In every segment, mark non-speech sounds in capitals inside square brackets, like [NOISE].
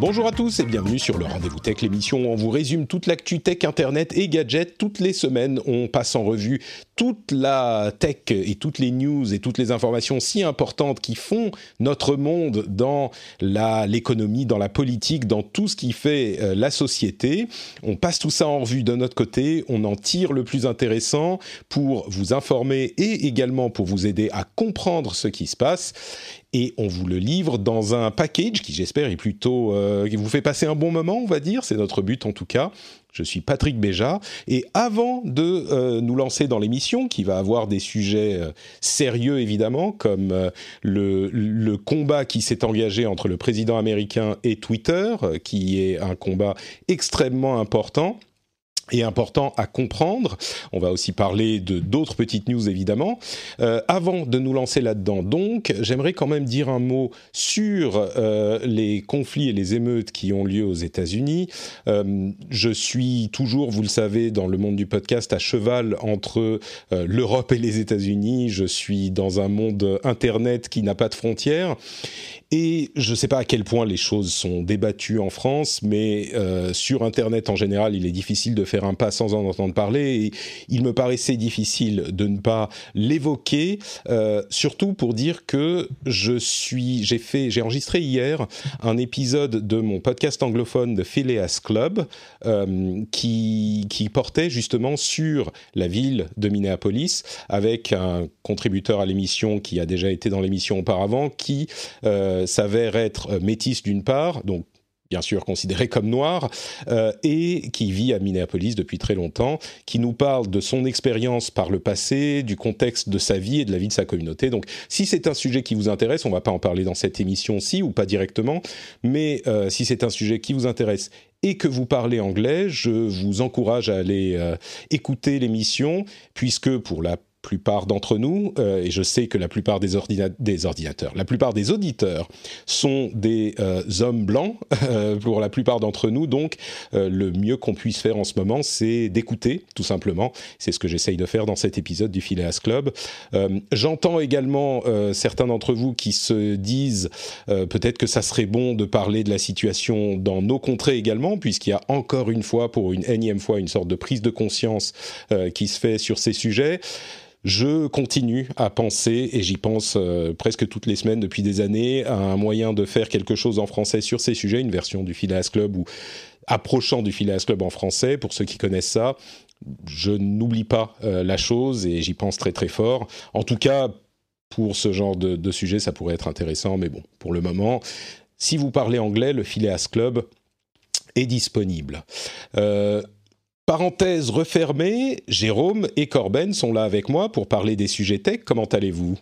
Bonjour à tous et bienvenue sur le Rendez-vous Tech, l'émission où on vous résume toute l'actu tech, internet et gadgets. Toutes les semaines, on passe en revue toute la tech et toutes les news et toutes les informations si importantes qui font notre monde dans l'économie, dans la politique, dans tout ce qui fait euh, la société. On passe tout ça en revue de notre côté, on en tire le plus intéressant pour vous informer et également pour vous aider à comprendre ce qui se passe et on vous le livre dans un package qui j'espère est plutôt euh, qui vous fait passer un bon moment on va dire. C'est notre but en tout cas. Je suis Patrick Béja. Et avant de euh, nous lancer dans l'émission qui va avoir des sujets euh, sérieux évidemment comme euh, le, combat qui s'est engagé entre le président américain et Twitter qui est un combat extrêmement important et important à comprendre. On va aussi parler de d'autres petites news évidemment. Euh, avant de nous lancer là-dedans, donc, j'aimerais quand même dire un mot sur euh, les conflits et les émeutes qui ont lieu aux États-Unis. Euh, je suis toujours, vous le savez, dans le monde du podcast à cheval entre euh, l'Europe et les États-Unis. Je suis dans un monde internet qui n'a pas de frontières et je ne sais pas à quel point les choses sont débattues en France, mais euh, sur Internet en général, il est difficile de faire un pas sans en entendre parler. Et il me paraissait difficile de ne pas l'évoquer, euh, surtout pour dire que je suis, j'ai fait, j'ai enregistré hier un épisode de mon podcast anglophone de Phileas Club euh, qui portait justement sur la ville de Minneapolis avec un contributeur à l'émission qui a déjà été dans l'émission auparavant qui s'avère être euh, métisse d'une part, donc bien sûr considéré comme noir, euh, et qui vit à Minneapolis depuis très longtemps, qui nous parle de son expérience par le passé, du contexte de sa vie et de la vie de sa communauté. Donc si c'est un sujet qui vous intéresse, on va pas en parler dans cette émission-ci ou pas directement, mais euh, si c'est un sujet qui vous intéresse et que vous parlez anglais, je vous encourage à aller euh, écouter l'émission, puisque pour la plupart d'entre nous, euh, et je sais que la plupart des, ordina des, ordinateurs, la plupart des auditeurs sont des euh, hommes blancs, euh, pour la plupart d'entre nous, donc euh, le mieux qu'on puisse faire en ce moment, c'est d'écouter, tout simplement. C'est ce que j'essaye de faire dans cet épisode du Phileas Club. Euh, j'entends également certains d'entre vous qui se disent peut-être que ça serait bon de parler de la situation dans nos contrées également, puisqu'il y a encore une fois, pour une énième fois, une sorte de prise de conscience qui se fait sur ces sujets je continue à penser, et j'y pense euh, presque toutes les semaines depuis des années, à un moyen de faire quelque chose en français sur ces sujets, une version du Phileas Club ou approchant du Phileas Club en français, pour ceux qui connaissent ça. Je n'oublie pas euh, la chose et j'y pense très très fort. En tout cas, pour ce genre de, sujet, ça pourrait être intéressant, mais bon, pour le moment, si vous parlez anglais, le Phileas Club est disponible. Euh, Parenthèse refermée, Jérôme et Corben sont là avec moi pour parler des sujets tech. Comment allez-vous?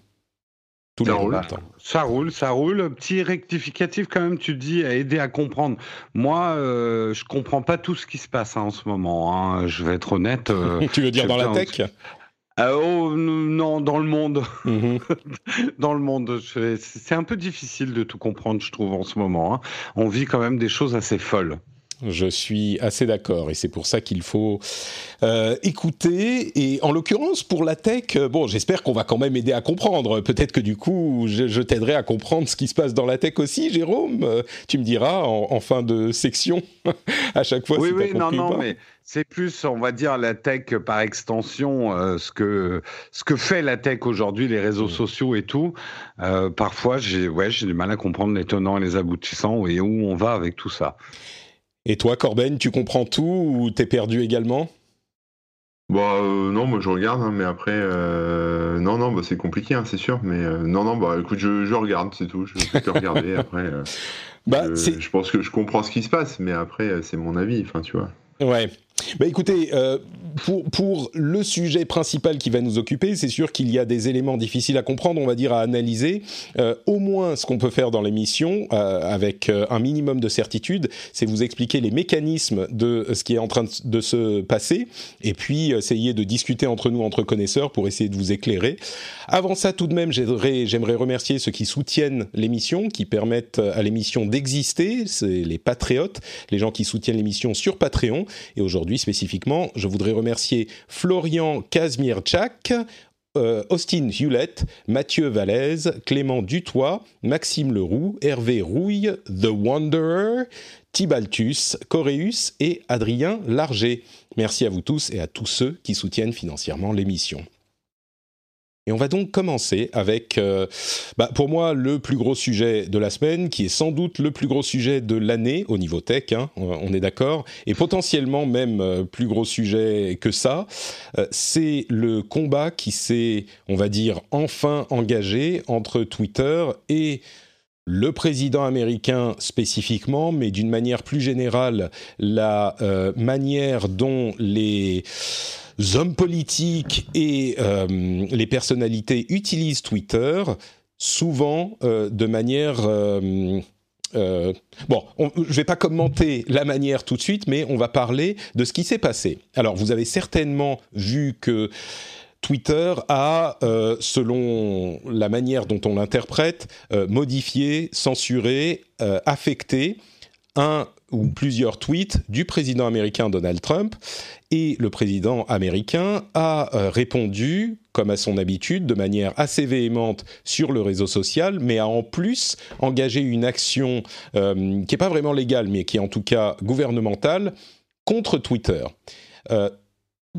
Tout ça, roule. ça roule, ça roule. Petit rectificatif quand même, tu dis, à aider à comprendre. Moi, euh, je comprends pas tout ce qui se passe hein, en ce moment. Hein. Je vais être honnête. Euh, [LAUGHS] tu veux dire dans la tech? Euh, oh non, dans le monde. -hmm. [LAUGHS] dans le monde. C'est un peu difficile de tout comprendre, je trouve, en ce moment. Hein. On vit quand même des choses assez folles. Je suis assez d'accord et c'est pour ça qu'il faut euh, écouter. Et en l'occurrence, pour la tech, bon, j'espère qu'on va quand même aider à comprendre. Peut-être que du coup, je, je t'aiderai à comprendre ce qui se passe dans la tech aussi, Jérôme. Tu me diras en, en fin de section [LAUGHS] à chaque fois. Oui, si oui, non, non, mais c'est plus, on va dire, la tech par extension, euh, ce que ce que fait la tech aujourd'hui, les réseaux mmh. sociaux et tout. Euh, parfois, j'ai ouais, j'ai du mal à comprendre les tenants et les aboutissants et où on va avec tout ça. Et toi, Corben, tu comprends tout ou t'es perdu également? Bah euh, non, moi je regarde, hein, mais après euh, non non, bah, c'est compliqué, hein, c'est sûr, mais euh, non non, bah écoute, je, je regarde, c'est tout, je fais que regarder. [LAUGHS] après, bah, je, je, pense que je comprends ce qui se passe, mais après c'est mon avis, enfin tu vois. Ouais. Bah écoutez, euh, pour, pour, le sujet principal qui va nous occuper, c'est sûr qu'il y a des éléments difficiles à comprendre, on va dire à analyser. Euh, au moins, ce qu'on peut faire dans l'émission, euh, avec euh, un minimum de certitude, c'est vous expliquer les mécanismes de ce qui est en train de, se passer, et puis essayer de discuter entre nous, entre connaisseurs, pour essayer de vous éclairer. Avant ça, tout de même, j'aimerais remercier ceux qui soutiennent l'émission, qui permettent à l'émission d'exister, c'est les patriotes, les gens qui soutiennent l'émission sur Patreon, et aujourd'hui, spécifiquement, je voudrais remercier Florian Kazmierczak, euh, Austin Hewlett, Mathieu Vallès, Clément Dutoit, Maxime Leroux, Hervé Rouille, The Wanderer, Tibaltus, Coréus et Adrien Larger. Merci à vous tous et à tous ceux qui soutiennent financièrement l'émission. Et on va donc commencer avec, euh, bah pour moi, le plus gros sujet de la semaine, qui est sans doute le plus gros sujet de l'année au niveau tech, hein, on est d'accord, et potentiellement même euh, plus gros sujet que ça. Euh, c'est le combat qui s'est, on va dire, enfin engagé entre Twitter et le président américain spécifiquement, mais d'une manière plus générale, la manière dont les hommes politiques et euh, les personnalités utilisent Twitter, souvent euh, de manière... Euh, bon, on, je ne vais pas commenter la manière tout de suite, mais on va parler de ce qui s'est passé. Alors, vous avez certainement vu que Twitter a, selon la manière dont on l'interprète, modifié, censuré, affecté un ou plusieurs tweets du président américain Donald Trump et le président américain a euh, répondu, comme à son habitude, de manière assez véhémente sur le réseau social, mais a en plus engagé une action euh, qui n'est pas vraiment légale, mais qui est en tout cas gouvernementale, contre Twitter. Euh,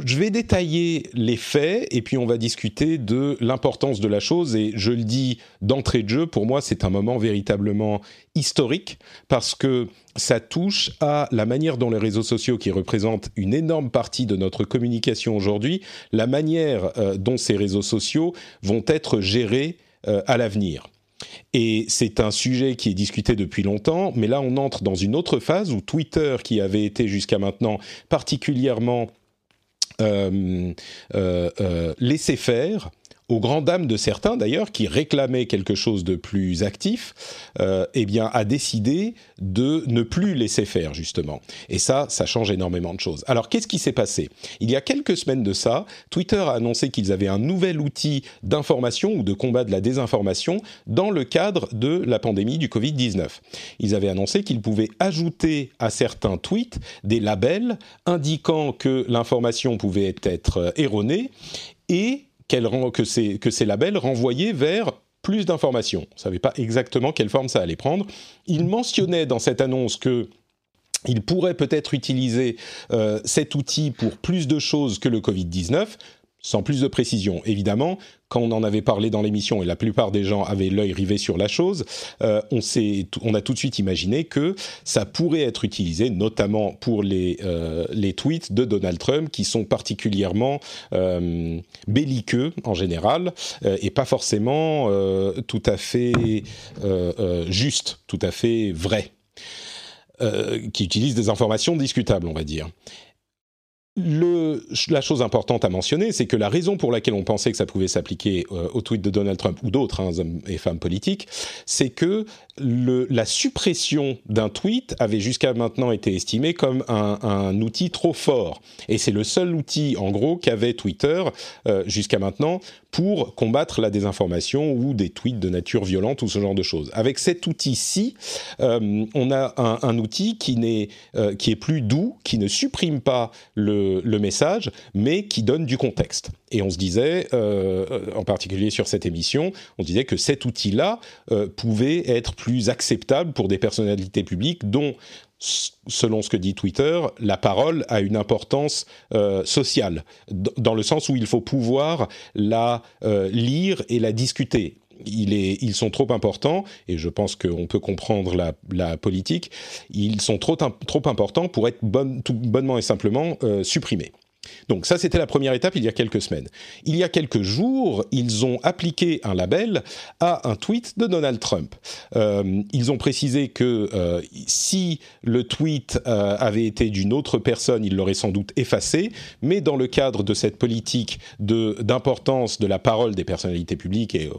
je vais détailler les faits et puis on va discuter de l'importance de la chose. Et je le dis d'entrée de jeu, pour moi, c'est un moment véritablement historique parce que ça touche à la manière dont les réseaux sociaux, qui représentent une énorme partie de notre communication aujourd'hui, la manière euh, dont ces réseaux sociaux vont être gérés euh, à l'avenir. Et c'est un sujet qui est discuté depuis longtemps, mais là on entre dans une autre phase où Twitter, qui avait été jusqu'à maintenant particulièrement laisser faire aux grandes dames de certains d'ailleurs qui réclamaient quelque chose de plus actif, euh, eh bien a décidé de ne plus laisser faire justement. Et ça, ça change énormément de choses. Alors qu'est-ce qui s'est passé? Il y a quelques semaines de ça, Twitter a annoncé qu'ils avaient un nouvel outil d'information ou de combat de la désinformation dans le cadre de la pandémie du Covid-19. Ils avaient annoncé qu'ils pouvaient ajouter à certains tweets des labels indiquant que l'information pouvait être erronée et que ces, labels renvoyaient vers plus d'informations. On ne savait pas exactement quelle forme ça allait prendre. Il mentionnait dans cette annonce que il pourrait peut-être utiliser euh, cet outil pour plus de choses que le Covid-19 sans plus de précision. Évidemment, quand on en avait parlé dans l'émission et la plupart des gens avaient l'œil rivé sur la chose, euh, on, on a tout de suite imaginé que ça pourrait être utilisé, notamment pour les, euh, les tweets de Donald Trump qui sont particulièrement euh, belliqueux en général et pas forcément tout à fait justes, tout à fait vrais. qui utilisent des informations discutables, on va dire le, la chose importante à mentionner, c'est que la raison pour laquelle on pensait que ça pouvait s'appliquer euh, au tweet de Donald Trump ou d'autres hein, hommes et femmes politiques, c'est que la suppression d'un tweet avait jusqu'à maintenant été estimée comme un, outil trop fort. Et c'est le seul outil, en gros, qu'avait Twitter euh, jusqu'à maintenant pour combattre la désinformation ou des tweets de nature violente ou ce genre de choses. Avec cet outil-ci, euh, on a un, outil qui, n'est, euh, qui est plus doux, qui ne supprime pas le, message, mais qui donne du contexte. Et on se disait, euh, en particulier sur cette émission, on disait que cet outil-là euh, pouvait être plus acceptable pour des personnalités publiques dont selon ce que dit Twitter, la parole a une importance euh, sociale, dans le sens où il faut pouvoir la euh, lire et la discuter. Ils sont trop importants, et je pense qu'on peut comprendre la, la, politique, ils sont trop, trop importants pour être tout bonnement et simplement euh, supprimés. Donc ça, c'était la première étape il y a quelques semaines. Il y a quelques jours, ils ont appliqué un label à un tweet de Donald Trump. Euh, ils ont précisé que euh, si le tweet euh, avait été d'une autre personne, il l'aurait sans doute effacé, mais dans le cadre de cette politique d'importance de, de, la parole des personnalités publiques et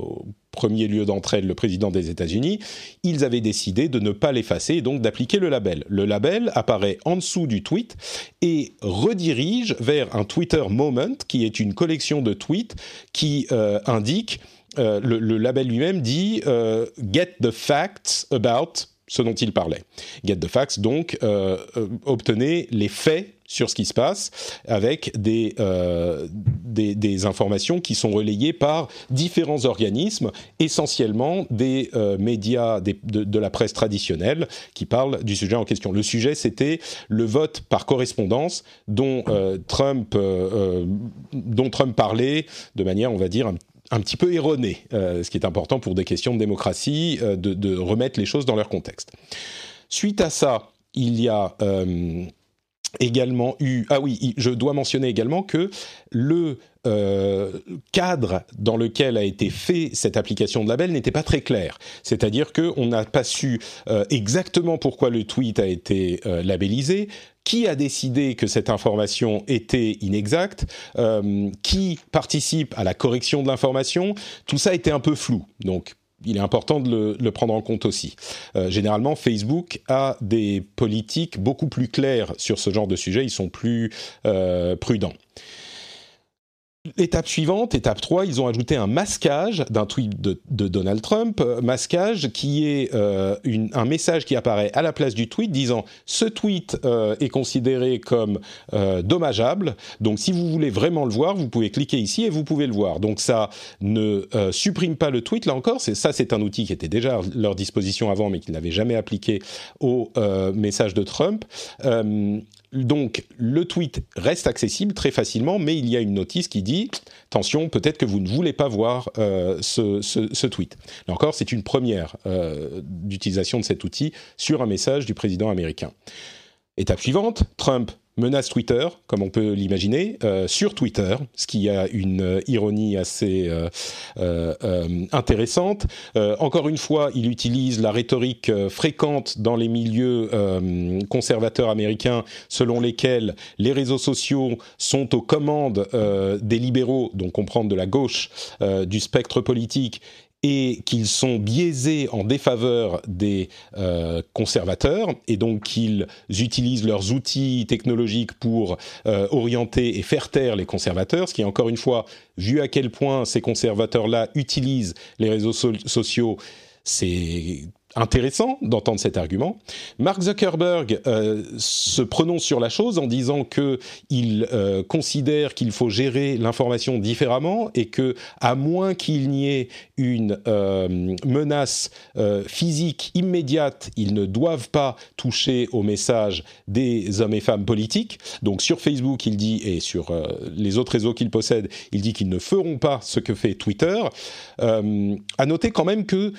premier lieu d'entre elles le président des États-Unis, ils avaient décidé de ne pas l'effacer et donc d'appliquer le label. Le label apparaît en dessous du tweet et redirige vers un Twitter Moment qui est une collection de tweets qui euh, indique, euh, le, label lui-même dit euh, Get the facts about ce dont il parlait. Get the facts, donc obtenez les faits sur ce qui se passe avec des, euh, informations qui sont relayées par différents organismes, essentiellement des euh, médias de, la presse traditionnelle qui parlent du sujet en question. Le sujet, c'était le vote par correspondance dont, euh, Trump, euh, dont Trump parlait de manière, on va dire, un, un petit peu erronée, ce qui est important pour des questions de démocratie, de, de, remettre les choses dans leur contexte. Suite à ça, il y a également eu ah oui je dois mentionner également que le euh, cadre dans lequel a été fait cette application de label n'était pas très clair c'est-à-dire que on n'a pas su euh, exactement pourquoi le tweet a été euh, labellisé qui a décidé que cette information était inexacte, qui participe à la correction de l'information, tout ça était un peu flou. Donc il est important de le, prendre en compte aussi. Euh, généralement, Facebook a des politiques beaucoup plus claires sur ce genre de sujet, ils sont plus euh, prudents. Étape suivante, étape 3, ils ont ajouté un masquage d'un tweet de, Donald Trump, euh, masquage qui est euh, un message qui apparaît à la place du tweet disant ce tweet euh, est considéré comme dommageable, donc si vous voulez vraiment le voir, vous pouvez cliquer ici et vous pouvez le voir. Donc ça ne supprime pas le tweet, là encore, ça c'est un outil qui était déjà à leur disposition avant mais qu'ils n'avaient jamais appliqué au message de Trump. Donc le tweet reste accessible très facilement, mais il y a une notice qui dit attention, peut-être que vous ne voulez pas voir euh, ce, tweet. Là encore, c'est une première euh, d'utilisation de cet outil sur un message du président américain. Étape suivante, Trump menace Twitter, comme on peut l'imaginer, euh, sur Twitter, ce qui a une euh, ironie assez euh, intéressante. encore une fois, il utilise la rhétorique fréquente dans les milieux conservateurs américains, selon lesquels les réseaux sociaux sont aux commandes des libéraux, donc comprendre de la gauche du spectre politique, et qu'ils sont biaisés en défaveur des euh, conservateurs et donc qu'ils utilisent leurs outils technologiques pour euh, orienter et faire taire les conservateurs, ce qui encore une fois, vu à quel point ces conservateurs-là utilisent les réseaux sociaux, c'est intéressant d'entendre cet argument. Mark Zuckerberg euh, se prononce sur la chose en disant que il euh, considère qu'il faut gérer l'information différemment et que à moins qu'il n'y ait une euh, menace physique immédiate, ils ne doivent pas toucher au message des hommes et femmes politiques. Donc sur Facebook, il dit et sur les autres réseaux qu'il possède, il dit qu'ils ne feront pas ce que fait Twitter. à noter quand même que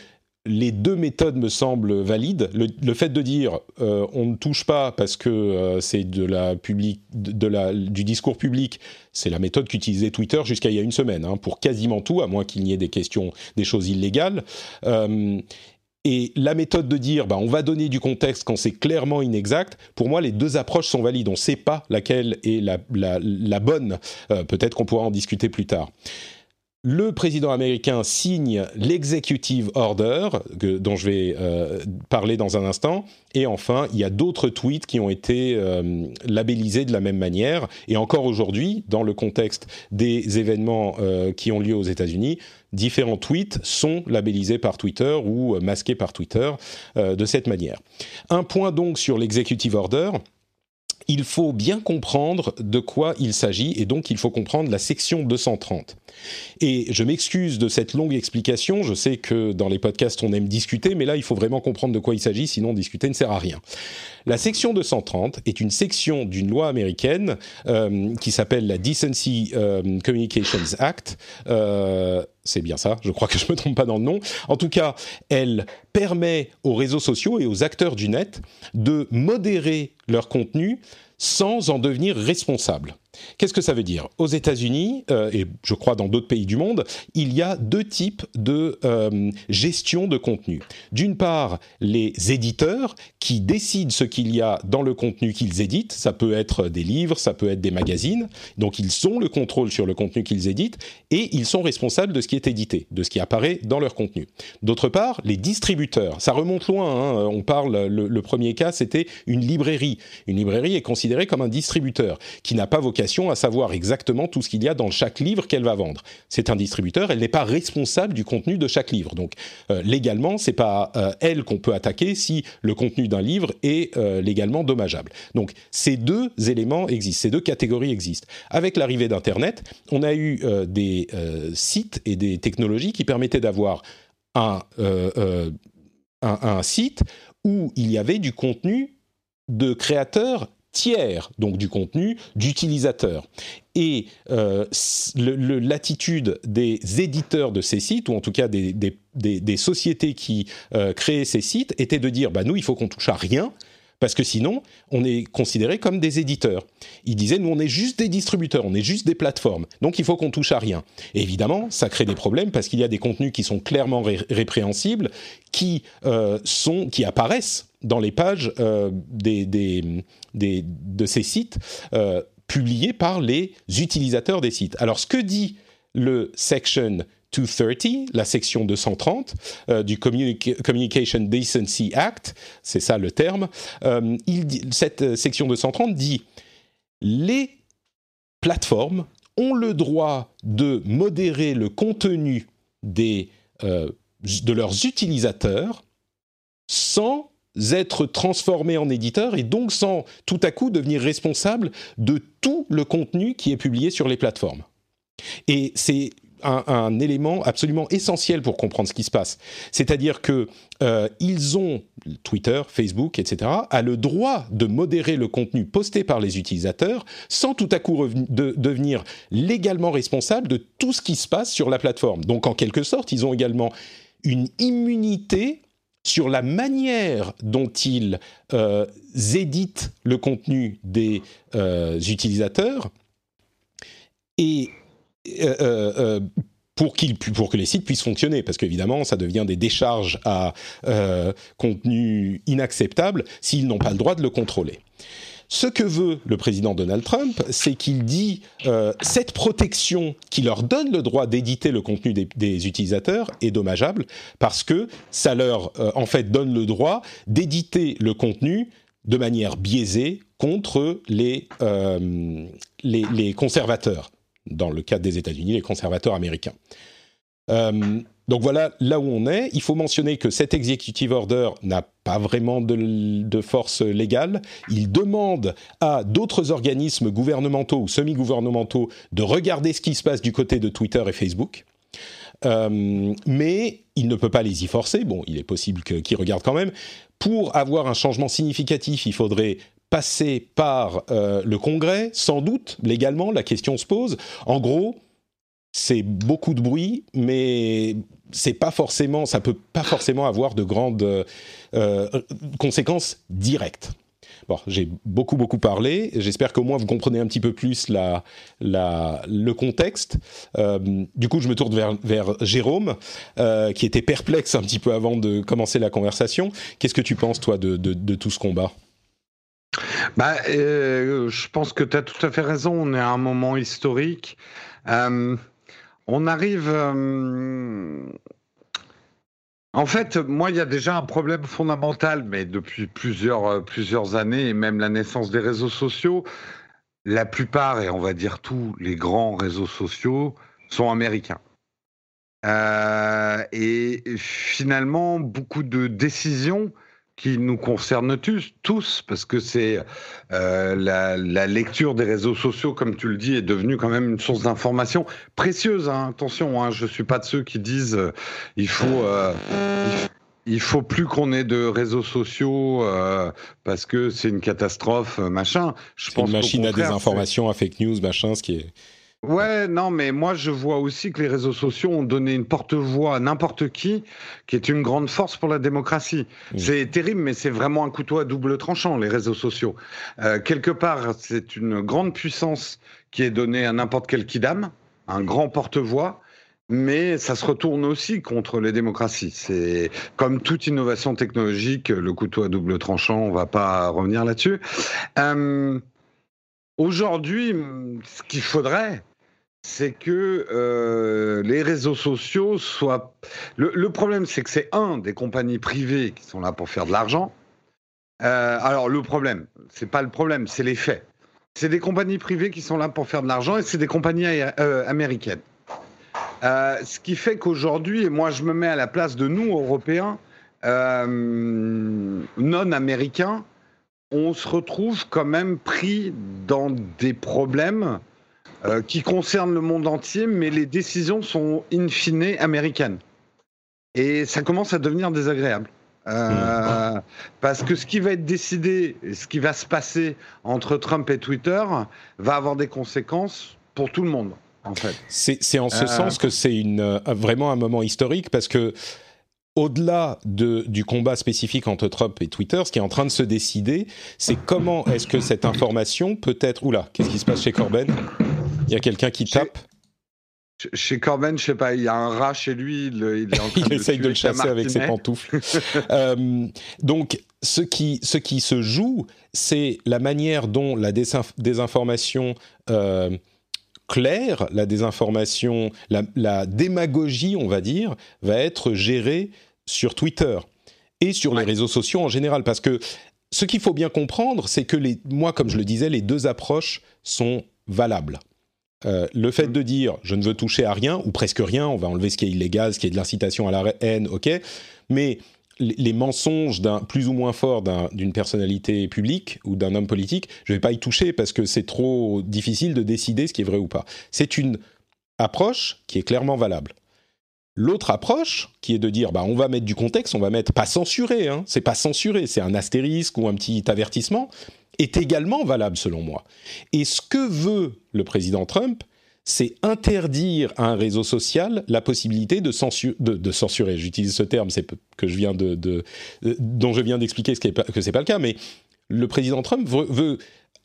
les deux méthodes me semblent valides. Le, fait de dire euh, on ne touche pas parce que euh, c'est du discours public, c'est la méthode qu'utilisait Twitter jusqu'à il y a une semaine hein, pour quasiment tout, à moins qu'il n'y ait des questions, des choses illégales. Euh, et la méthode de dire bah, on va donner du contexte quand c'est clairement inexact, pour moi les deux approches sont valides. On ne sait pas laquelle est la bonne. Peut-être qu'on pourra en discuter plus tard le président américain signe l'executive order, dont je vais euh, parler dans un instant, et enfin, il y a d'autres tweets qui ont été euh, labellisés de la même manière, et encore aujourd'hui, dans le contexte des événements euh, qui ont lieu aux États-Unis, différents tweets sont labellisés par Twitter ou masqués par Twitter de cette manière. Un point donc sur l'executive order il faut bien comprendre de quoi il s'agit et donc il faut comprendre la section 230. Et je m'excuse de cette longue explication, je sais que dans les podcasts on aime discuter, mais là il faut vraiment comprendre de quoi il s'agit, sinon discuter ne sert à rien. La section 230 est une section d'une loi américaine euh, qui s'appelle la Decency euh, Communications Act. Euh, c'est bien ça, je crois que je ne me trompe pas dans le nom. En tout cas, elle permet aux réseaux sociaux et aux acteurs du net de modérer leur contenu sans en devenir responsables. Qu'est-ce que ça veut dire? Aux États-Unis, euh, et je crois dans d'autres pays du monde, il y a deux types de euh, gestion de contenu. D'une part, les éditeurs qui décident ce qu'il y a dans le contenu qu'ils éditent. Ça peut être des livres, ça peut être des magazines. Donc ils ont le contrôle sur le contenu qu'ils éditent et ils sont responsables de ce qui est édité, de ce qui apparaît dans leur contenu. D'autre part, les distributeurs. Ça remonte loin. Hein. On parle. Le, le premier cas, c'était une librairie. Une librairie est considérée comme un distributeur qui n'a pas vocation à savoir exactement tout ce qu'il y a dans chaque livre qu'elle va vendre. C'est un distributeur, elle n'est pas responsable du contenu de chaque livre. Donc euh, légalement, c'est pas euh, elle qu'on peut attaquer si le contenu d'un livre est euh, légalement dommageable. Donc ces deux éléments existent, ces deux catégories existent. Avec l'arrivée d'Internet, on a eu des sites et des technologies qui permettaient d'avoir un, un site où il y avait du contenu de créateurs tiers, donc du contenu, d'utilisateurs. Et euh, l'attitude des éditeurs de ces sites, ou en tout cas des, sociétés qui euh, créaient ces sites, était de dire, bah, nous, il faut qu'on touche à rien, parce que sinon, on est considéré comme des éditeurs. Ils disaient, nous, on est juste des distributeurs, on est juste des plateformes, donc il faut qu'on touche à rien. Évidemment, ça crée des problèmes parce qu'il y a des contenus qui sont clairement répréhensibles, qui, euh, sont, qui apparaissent dans les pages euh, de ces sites euh, publiés par les utilisateurs des sites. Alors, ce que dit le Section 230, la section 230 euh, du Communication Decency Act, c'est ça le terme, euh, cette euh, section 230 dit les plateformes ont le droit de modérer le contenu des, de leurs utilisateurs sans être transformés en éditeurs et donc sans tout à coup devenir responsables de tout le contenu qui est publié sur les plateformes. Et c'est un, élément absolument essentiel pour comprendre ce qui se passe. C'est-à-dire que euh, ils ont Twitter, Facebook, etc. a le droit de modérer le contenu posté par les utilisateurs sans tout à coup de, devenir légalement responsable de tout ce qui se passe sur la plateforme. Donc en quelque sorte, ils ont également une immunité sur la manière dont ils euh, éditent le contenu des euh, utilisateurs et euh, pour, pour, que les sites puissent fonctionner, parce qu'évidemment, ça devient des décharges à contenu inacceptable s'ils n'ont pas le droit de le contrôler. Ce que veut le président Donald Trump, c'est qu'il dit cette protection qui leur donne le droit d'éditer le contenu des, utilisateurs est dommageable parce que ça leur en fait donne le droit d'éditer le contenu de manière biaisée contre les, les, les conservateurs dans le cadre des États-Unis, les conservateurs américains. Donc voilà là où on est. Il faut mentionner que cet executive order n'a pas vraiment de, force légale. Il demande à d'autres organismes gouvernementaux ou semi-gouvernementaux de regarder ce qui se passe du côté de Twitter et Facebook. Euh, mais il ne peut pas les y forcer. Bon, il est possible qu'ils regardent quand même. Pour avoir un changement significatif, il faudrait passer par euh, le Congrès, sans doute, légalement, la question se pose. En gros, c'est beaucoup de bruit, mais c'est pas forcément, ça peut pas forcément avoir de grandes euh, conséquences directes. Bon, j'ai beaucoup beaucoup parlé. J'espère qu'au moins vous comprenez un petit peu plus la, le contexte. Euh, du coup, je me tourne vers, Jérôme, qui était perplexe un petit peu avant de commencer la conversation. Qu'est-ce que tu penses toi de, de tout ce combat? Bah, euh, je pense que tu as tout à fait raison. On est à un moment historique. Euh, on arrive. Euh, en fait, moi, il y a déjà un problème fondamental, mais depuis plusieurs, plusieurs années, et même la naissance des réseaux sociaux, la plupart, et on va dire tous les grands réseaux sociaux, sont américains. et finalement, beaucoup de décisions qui nous concerne tous, tous parce que c'est euh, la, lecture des réseaux sociaux, comme tu le dis, est devenue quand même une source d'information précieuse. Hein. Attention, hein, je suis pas de ceux qui disent euh, il faut euh, il faut plus qu'on ait de réseaux sociaux parce que c'est une catastrophe, machin. Je pense une machine à désinformation, à fake news, machin, ce qui est Ouais, non, mais moi je vois aussi que les réseaux sociaux ont donné une porte-voix à n'importe qui, qui est une grande force pour la démocratie. Mmh. C'est terrible, mais c'est vraiment un couteau à double tranchant, les réseaux sociaux. Euh, quelque part, c'est une grande puissance qui est donnée à n'importe quel kidam, un grand porte-voix, mais ça se retourne aussi contre les démocraties. C'est comme toute innovation technologique, le couteau à double tranchant, on va pas revenir là-dessus. Euh, Aujourd'hui, ce qu'il faudrait, c'est que euh, les réseaux sociaux soient. Le, problème, c'est que c'est un des compagnies privées qui sont là pour faire de l'argent. Euh, alors le problème, c'est pas le problème, c'est les faits. C'est des compagnies privées qui sont là pour faire de l'argent et c'est des compagnies euh, américaines. ce qui fait qu'aujourd'hui, et moi je me mets à la place de nous, Européens, non américains, on se retrouve quand même pris dans des problèmes euh, qui concerne le monde entier, mais les décisions sont in fine américaines. Et ça commence à devenir désagréable. Euh, mmh. Parce que ce qui va être décidé, ce qui va se passer entre Trump et Twitter, va avoir des conséquences pour tout le monde. En fait. C'est en ce euh, sens que c'est vraiment un moment historique parce que au-delà de, du combat spécifique entre Trump et Twitter, ce qui est en train de se décider, c'est comment est-ce que cette information peut être... Oula, qu'est-ce qui se passe chez Corben il y a quelqu'un qui tape chez Corben, je sais pas, il y a un rat chez lui, il, est en [LAUGHS] train il essaye de le chasser avec ses pantoufles. [LAUGHS] Euh, donc, ce qui, ce qui se joue, c'est la manière dont la désinformation euh, claire, la désinformation, la, démagogie, on va dire, va être gérée sur Twitter et sur les réseaux sociaux en général. Parce que ce qu'il faut bien comprendre, c'est que les, moi, comme je le disais, les deux approches sont valables. Euh, le fait mm. de dire je ne veux toucher à rien ou presque rien, on va enlever ce qui est illégal, ce qui est de l'incitation à la haine, ok, mais les mensonges d'un plus ou moins fort d'une personnalité publique ou d'un homme politique, je ne vais pas y toucher parce que c'est trop difficile de décider ce qui est vrai ou pas. C'est une approche qui est clairement valable. L'autre approche, qui est de dire, bah, on va mettre du contexte, on va mettre pas censuré, hein, c'est pas censuré, c'est un astérisque ou un petit avertissement, est également valable selon moi. Et ce que veut le président Trump, c'est interdire à un réseau social la possibilité de, de, censurer. J'utilise ce terme, c'est que je viens de, dont je viens d'expliquer ce que c'est pas le cas, mais le président Trump veut,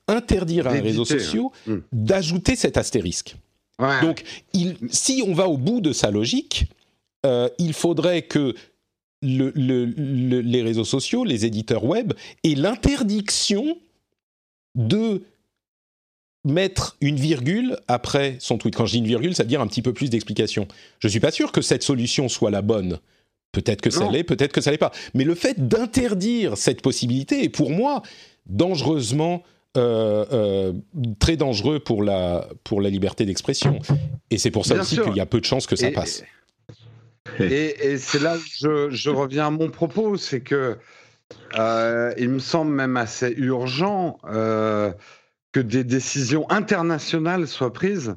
interdire à un réseau social hmm. d'ajouter cet astérisque. Donc, il, si on va au bout de sa logique, euh, il faudrait que les réseaux sociaux, les éditeurs web aient l'interdiction de mettre une virgule après son tweet. Quand je dis une virgule, ça veut dire un petit peu plus d'explication. Je ne suis pas sûr que cette solution soit la bonne. Peut-être que ça l'est, peut-être que ça l'est pas. Mais le fait d'interdire cette possibilité est pour moi dangereusement euh, euh, très dangereux pour la, pour la liberté d'expression. Et c'est pour ça aussi qu'il y a peu de chances que ça passe. Et, c'est là que je, reviens à mon propos, c'est que il me semble même assez urgent euh, que des décisions internationales soient prises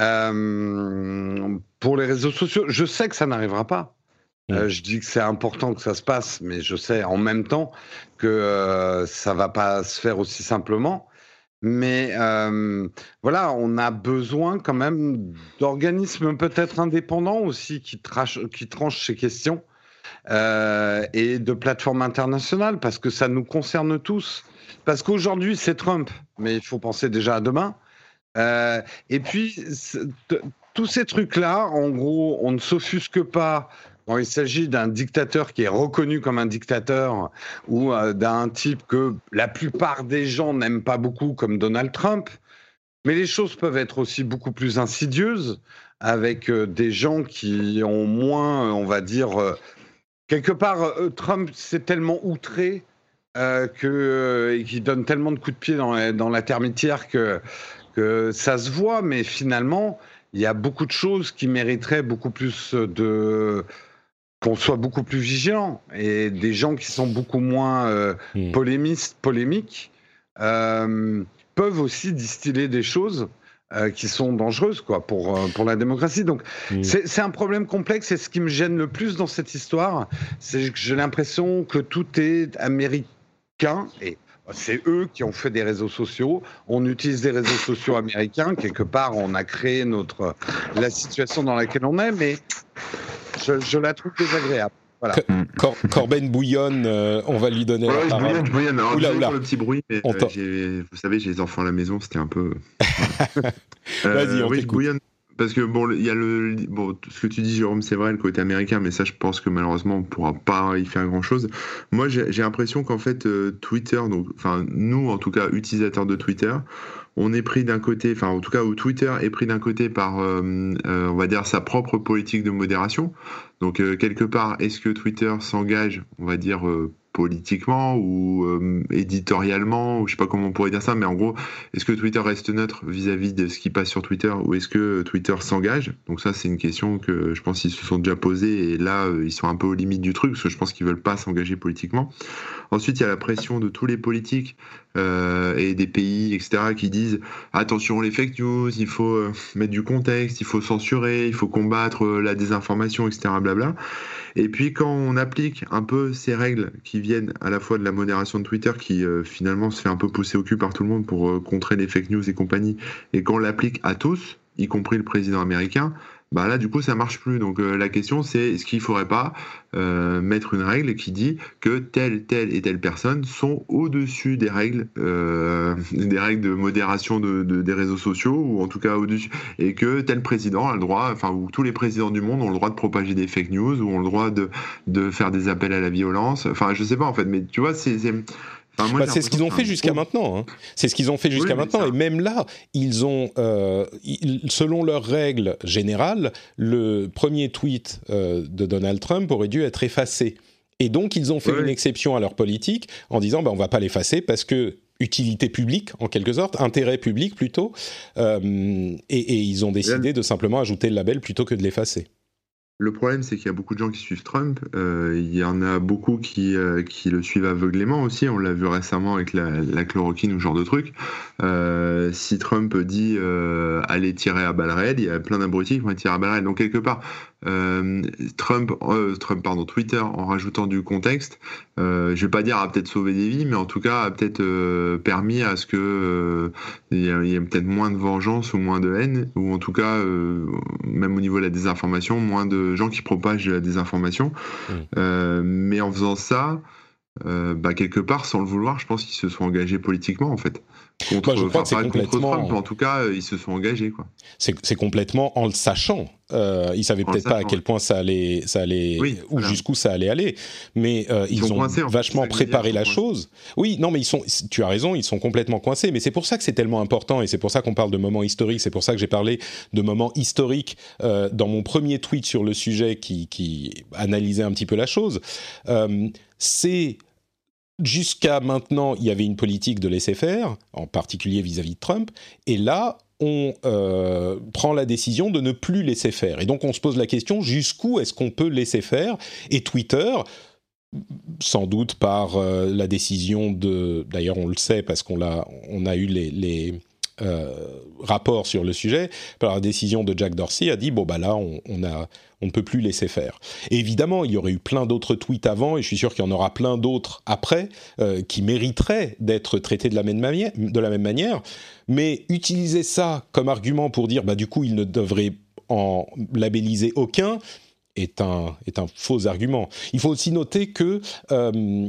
euh, pour les réseaux sociaux. Je sais que ça n'arrivera pas. Mm. je dis que c'est important que ça se passe, mais je sais en même temps que ça va pas se faire aussi simplement. Mais voilà, on a besoin quand même d'organismes peut-être indépendants aussi qui, qui tranchent ces questions euh, et de plateformes internationales, parce que ça nous concerne tous. Parce qu'aujourd'hui, c'est Trump, mais il faut penser déjà à demain. Euh, et puis, tous ces trucs-là, en gros, on ne s'offusque pas quand il s'agit d'un dictateur qui est reconnu comme un dictateur ou euh, d'un type que la plupart des gens n'aiment pas beaucoup comme Donald Trump. Mais les choses peuvent être aussi beaucoup plus insidieuses avec des gens qui ont moins, on va dire, quelque part, euh, Trump s'est tellement outré euh, que, euh, et qui donne tellement de coups de pied dans la, dans la termitière que, que ça se voit, mais finalement, il y a beaucoup de choses qui mériteraient beaucoup plus de qu'on soit beaucoup plus vigilant et des gens qui sont beaucoup moins hmm. polémistes, polémiques peuvent aussi distiller des choses euh, qui sont dangereuses quoi pour euh, pour la démocratie. Donc mm. c'est un problème complexe et ce qui me gêne le plus dans cette histoire, c'est que j'ai l'impression que tout est américain et c'est eux qui ont fait des réseaux sociaux. On utilise des réseaux sociaux américains. Quelque part, on a créé notre la situation dans laquelle on est, mais je, la trouve désagréable. Voilà. Corben bouillonne, euh, on va lui donner la parole. Je bouillonne, je bouillonne. Alors, le petit bruit, mais, euh, vous savez, j'ai les enfants à la maison, c'était un peu. [LAUGHS] Vas-y, on oui, je bouillonne parce que bon, il y a le bon, ce que tu dis, Jérôme, c'est vrai le côté américain, mais ça, je pense que malheureusement, on pourra pas y faire grand chose. Moi, j'ai l'impression qu'en fait, euh, Twitter, donc, enfin, nous, en tout cas, utilisateurs de Twitter, on est pris d'un côté, enfin, en tout cas, où Twitter est pris d'un côté par, euh, euh, on va dire, sa propre politique de modération. Donc, quelque part, est-ce que Twitter s'engage, on va dire, politiquement ou euh, éditorialement, ou je sais pas comment on pourrait dire ça, mais en gros, est-ce que Twitter reste neutre vis-à-vis de ce qui passe sur Twitter ou est-ce que Twitter s'engage? Donc ça, c'est une question que je pense qu'ils se sont déjà posées et là, euh, ils sont un peu aux limites du truc parce que je pense qu'ils veulent pas s'engager politiquement. Ensuite, il y a la pression de tous les politiques euh, et des pays, etc., qui disent attention les fake news, il faut mettre du contexte, il faut censurer, il faut combattre la désinformation, etc., blabla. Et puis quand on applique un peu ces règles qui viennent à la fois de la modération de Twitter, qui euh, finalement se fait un peu pousser au cul par tout le monde pour euh, contrer les fake news et compagnie, et qu'on l'applique à tous, y compris le président américain, bah là du coup ça marche plus. Donc euh, la question c'est est-ce qu'il faudrait pas euh, mettre une règle qui dit que telle telle et telle personne sont au-dessus des règles euh, des règles de modération de, des réseaux sociaux ou en tout cas au-dessus et que tel président a le droit enfin ou tous les présidents du monde ont le droit de propager des fake news ou ont le droit de de faire des appels à la violence. Enfin je sais pas en fait mais tu vois c'est bah, c'est ce qu'ils ont fait jusqu'à maintenant. Hein. C'est ce qu'ils ont fait jusqu'à maintenant. Et même là, ils ont, euh, selon leurs règles générales, le premier tweet euh, de Donald Trump aurait dû être effacé. Et donc, ils ont fait une exception à leur politique en disant, bah, on va pas l'effacer parce que utilité publique, en quelque sorte, intérêt public plutôt. Euh, et, et, ils ont décidé de simplement ajouter le label plutôt que de l'effacer. Le problème, c'est qu'il y a beaucoup de gens qui suivent Trump. Euh, il y en a beaucoup qui, euh, qui le suivent aveuglément aussi. On l'a vu récemment avec la, la, chloroquine ou ce genre de truc. Euh, si Trump dit allez tirer à balles réelles, il y a plein d'abrutis qui vont tirer à balles réelles. Donc quelque part, euh, Trump, euh, Trump, pardon, Twitter, en rajoutant du contexte, euh, je vais pas dire a peut-être sauvé des vies, mais en tout cas a peut-être euh, permis à ce que il y, ait peut-être moins de vengeance ou moins de haine, ou en tout cas même au niveau de la désinformation, moins de gens qui propagent la désinformation. Mmh. mais en faisant ça, bah, quelque part, sans le vouloir, je pense qu'ils se sont engagés politiquement en fait. Contre, je crois que c'est complètement. Trump, en tout cas, ils se sont engagés. Quoi. C'est, complètement en le sachant. Euh, ils savaient peut-être pas à quel point ça allait, ça allait, ou jusqu'où ça allait aller, mais euh, ils, ont vachement préparé la chose. Oui, non, mais ils sont. Tu as raison, ils sont complètement coincés. Mais c'est pour ça que c'est tellement important et c'est pour ça qu'on parle de moments historiques. C'est pour ça que j'ai parlé de moments historiques euh, dans mon premier tweet sur le sujet qui, qui analysait un petit peu la chose. Euh, c'est jusqu'à maintenant, il y avait une politique de laisser faire, en particulier vis-à-vis de Trump, et là, on euh, prend la décision de ne plus laisser faire. Et donc on se pose la question, jusqu'où est-ce qu'on peut laisser faire Et Twitter, sans doute par euh, la décision de... D'ailleurs on le sait parce qu'on a, eu les... rapports sur le sujet, par la décision de Jack Dorsey, a dit bon bah là on a on ne peut plus laisser faire. évidemment, il y aurait eu plein d'autres tweets avant, et je suis sûr qu'il y en aura plein d'autres après, euh, qui mériteraient d'être traités de la, même manière, de la même manière. Mais utiliser ça comme argument pour dire, bah, du coup, il ne devrait en labelliser aucun, est un, est un faux argument. Il faut aussi noter que euh,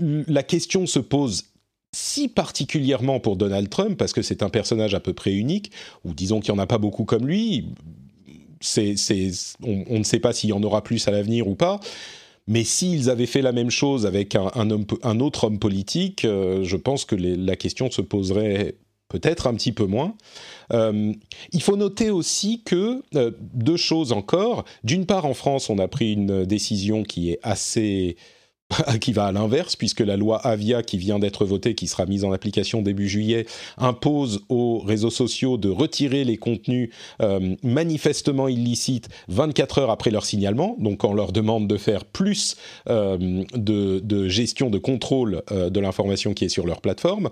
la question se pose si particulièrement pour Donald Trump, parce que c'est un personnage à peu près unique, ou disons qu'il n'y en a pas beaucoup comme lui, on, ne sait pas s'il y en aura plus à l'avenir ou pas. Mais s'ils avaient fait la même chose avec un, autre homme politique, euh, je pense que la question se poserait peut-être un petit peu moins. Euh, il faut noter aussi que euh, deux choses encore. D'une part, en France, on a pris une décision qui est assez [LAUGHS] qui va à l'inverse, puisque la loi Avia qui vient d'être votée, qui sera mise en application début juillet, impose aux réseaux sociaux de retirer les contenus euh, manifestement illicites 24 heures après leur signalement, donc on leur demande de faire plus euh, de, gestion, de contrôle euh, de l'information qui est sur leur plateforme.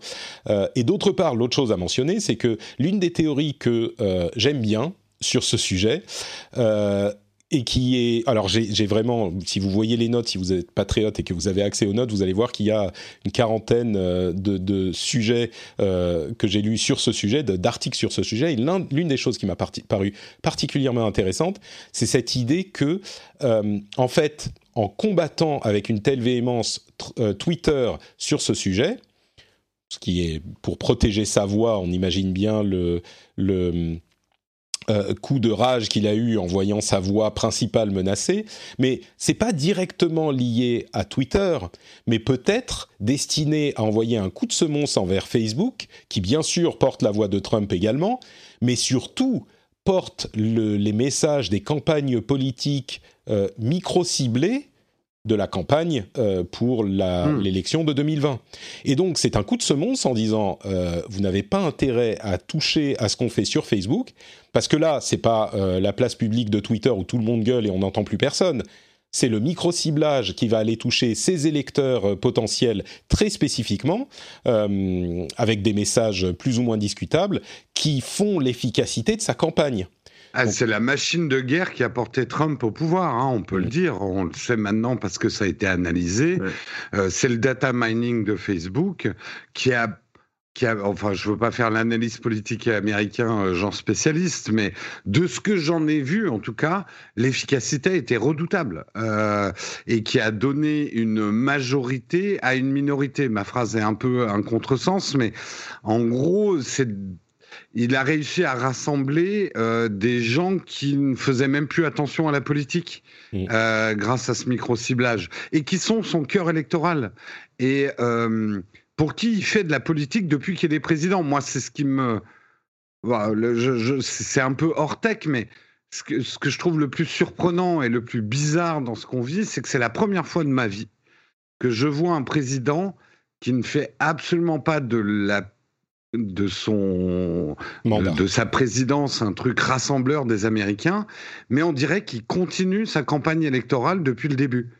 et d'autre part, l'autre chose à mentionner, c'est que l'une des théories que j'aime bien sur ce sujet, et qui est alors j'ai vraiment si vous voyez les notes si vous êtes patriote et que vous avez accès aux notes vous allez voir qu'il y a une quarantaine de, de sujets que j'ai lus sur ce sujet d'articles sur ce sujet. Et l'une des choses qui m'a paru particulièrement intéressante c'est cette idée que en fait en combattant avec une telle véhémence Twitter sur ce sujet ce qui est pour protéger sa voix, on imagine bien le euh, coup de rage qu'il a eu en voyant sa voix principale menacée, mais c'est pas directement lié à Twitter, mais peut-être destiné à envoyer un coup de semonce envers Facebook, qui bien sûr porte la voix de Trump également, mais surtout porte les messages des campagnes politiques euh, micro-ciblées de la campagne euh, pour hmm. l'élection de 2020. Et donc c'est un coup de semonce en disant euh, vous n'avez pas intérêt à toucher à ce qu'on fait sur Facebook parce que là c'est pas euh, la place publique de Twitter où tout le monde gueule et on n'entend plus personne. C'est le micro-ciblage qui va aller toucher ses électeurs potentiels très spécifiquement, avec des messages plus ou moins discutables, qui font l'efficacité de sa campagne. Ah, c'est la machine de guerre qui a porté Trump au pouvoir, hein, on peut le dire. On le sait maintenant parce que ça a été analysé. Euh, c'est le data mining de Facebook qui a qui a, enfin, je veux pas faire l'analyse politique américain, euh, genre spécialiste, mais de ce que j'en ai vu, en tout cas, l'efficacité était redoutable euh, et qui a donné une majorité à une minorité. Ma phrase est un peu un contresens, mais en gros, c'est il a réussi à rassembler euh, des gens qui ne faisaient même plus attention à la politique euh, grâce à ce micro-ciblage et qui sont son cœur électoral. Et euh, pour qui il fait de la politique depuis qu'il est président. Moi, c'est ce qui me. c'est un peu hors tech, mais ce que, ce que je trouve le plus surprenant et le plus bizarre dans ce qu'on vit, c'est que c'est la première fois de ma vie que je vois un président qui ne fait absolument pas de la de son de, sa présidence un truc rassembleur des Américains, mais on dirait qu'il continue sa campagne électorale depuis le début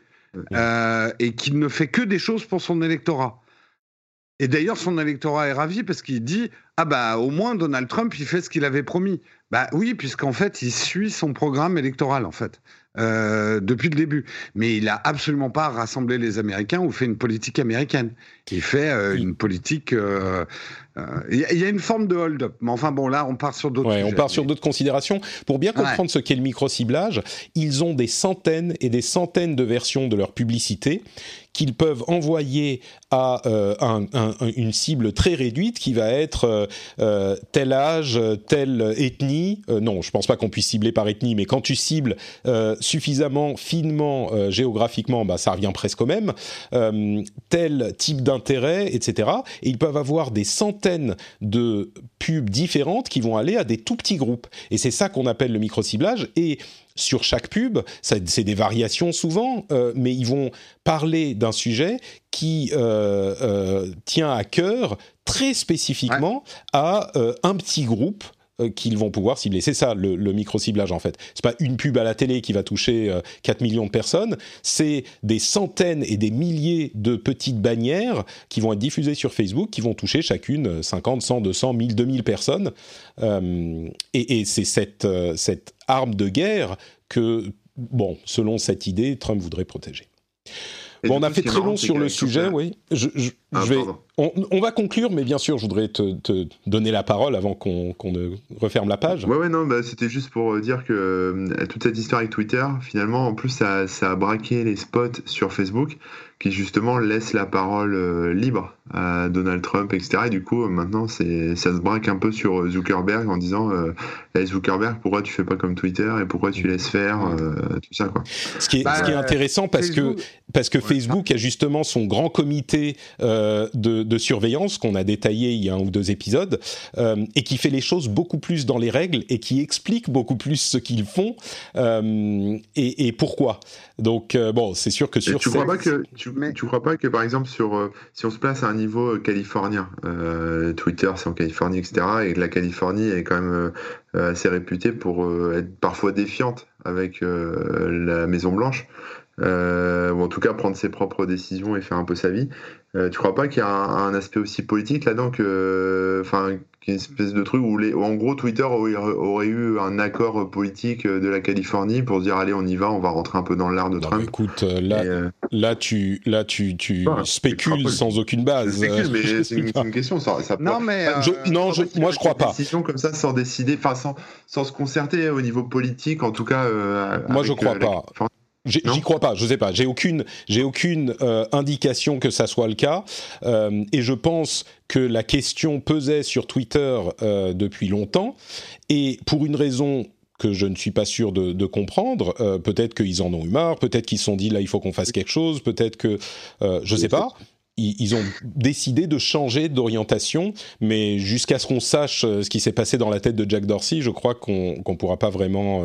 euh, et qu'il ne fait que des choses pour son électorat. Et d'ailleurs, son électorat est ravi parce qu'il dit ah bah au moins Donald Trump il fait ce qu'il avait promis. Bah oui, puisqu'en fait il suit son programme électoral en fait. Euh, depuis le début. Mais il a absolument pas rassemblé les Américains ou fait une politique américaine. Il fait euh, une politique. Euh, il y a une forme de hold-up. Mais enfin bon, là, on part sur d'autres. on part sur d'autres considérations. Pour bien comprendre ce qu'est le micro-ciblage, ils ont des centaines et des centaines de versions de leur publicité qu'ils peuvent envoyer à une cible très réduite qui va être tel âge, telle ethnie. non, je pense pas qu'on puisse cibler par ethnie, mais quand tu cibles suffisamment finement euh, géographiquement, bah, ça revient presque au même, euh, tel type d'intérêt, etc. Et ils peuvent avoir des centaines de pubs différentes qui vont aller à des tout petits groupes. Et c'est ça qu'on appelle le micro-ciblage. Et sur chaque pub, c'est des variations souvent, euh, mais ils vont parler d'un sujet qui tient à cœur très spécifiquement à un petit groupe euh, qu'ils vont pouvoir cibler. C'est ça le, micro-ciblage en fait. C'est pas une pub à la télé qui va toucher 4 euh, millions de personnes, c'est des centaines et des milliers de petites bannières qui vont être diffusées sur Facebook, qui vont toucher chacune 50, 100, 200, 1000, 2000 personnes. Euh, et, c'est cette, cette arme de guerre que, bon, selon cette idée, Trump voudrait protéger. Bon, on a fait très long sur le sujet, oui. Je, ah, vais, on, va conclure, mais bien sûr, je voudrais te, donner la parole avant qu'on ne referme la page. Ouais, ouais, non, bah, c'était juste pour dire que euh, toute cette histoire avec Twitter, finalement, en plus, ça, ça, a braqué les spots sur Facebook qui justement laisse la parole euh, libre à Donald Trump, etc. Et du coup, maintenant, ça se braque un peu sur Zuckerberg en disant euh, hey Zuckerberg, pourquoi tu fais pas comme Twitter et pourquoi tu laisses faire euh, tout ça, quoi? Ce qui est, ce qui est bah, intéressant parce que, parce que Facebook a justement son grand comité de, de, surveillance qu'on a détaillé il y a un ou deux épisodes et qui fait les choses beaucoup plus dans les règles et qui explique beaucoup plus ce qu'ils font et, et, pourquoi. Donc, bon, c'est sûr que sur. tu crois pas que. Tu tu, crois pas que par exemple sur euh, si on se place à un niveau euh, californien, euh, Twitter c'est en Californie etc. et la Californie est quand même assez réputée pour être parfois défiante avec la Maison Blanche. euh, ou en tout cas prendre ses propres décisions et faire un peu sa vie. Euh, tu crois pas qu'il y a un, aspect aussi politique là-dedans que, enfin, une espèce de truc où, les, en gros Twitter aurait, eu un accord politique de la Californie pour se dire allez on y va, on va rentrer un peu dans l'art de Trump. écoute, euh, là, euh, là tu, là tu, tu spécules sans aucune base. Je spécule, mais [LAUGHS] c'est une, question. Ça, non mais non, je, moi je crois pas. Décision comme ça sans décider, enfin sans, sans se concerter au niveau politique, en tout cas. moi je crois pas. J'y crois pas, je sais pas. J'ai aucune, j'ai aucune euh, indication que ça soit le cas, euh, et je pense que la question pesait sur Twitter euh, depuis longtemps, et pour une raison que je ne suis pas sûr de, de comprendre. Euh, peut-être qu'ils en ont eu marre, peut-être qu'ils se sont dit là il faut qu'on fasse quelque chose, peut-être que euh, je sais pas. Ils, ils, ont décidé de changer d'orientation, mais jusqu'à ce qu'on sache ce qui s'est passé dans la tête de Jack Dorsey, je crois qu'on qu'on pourra pas vraiment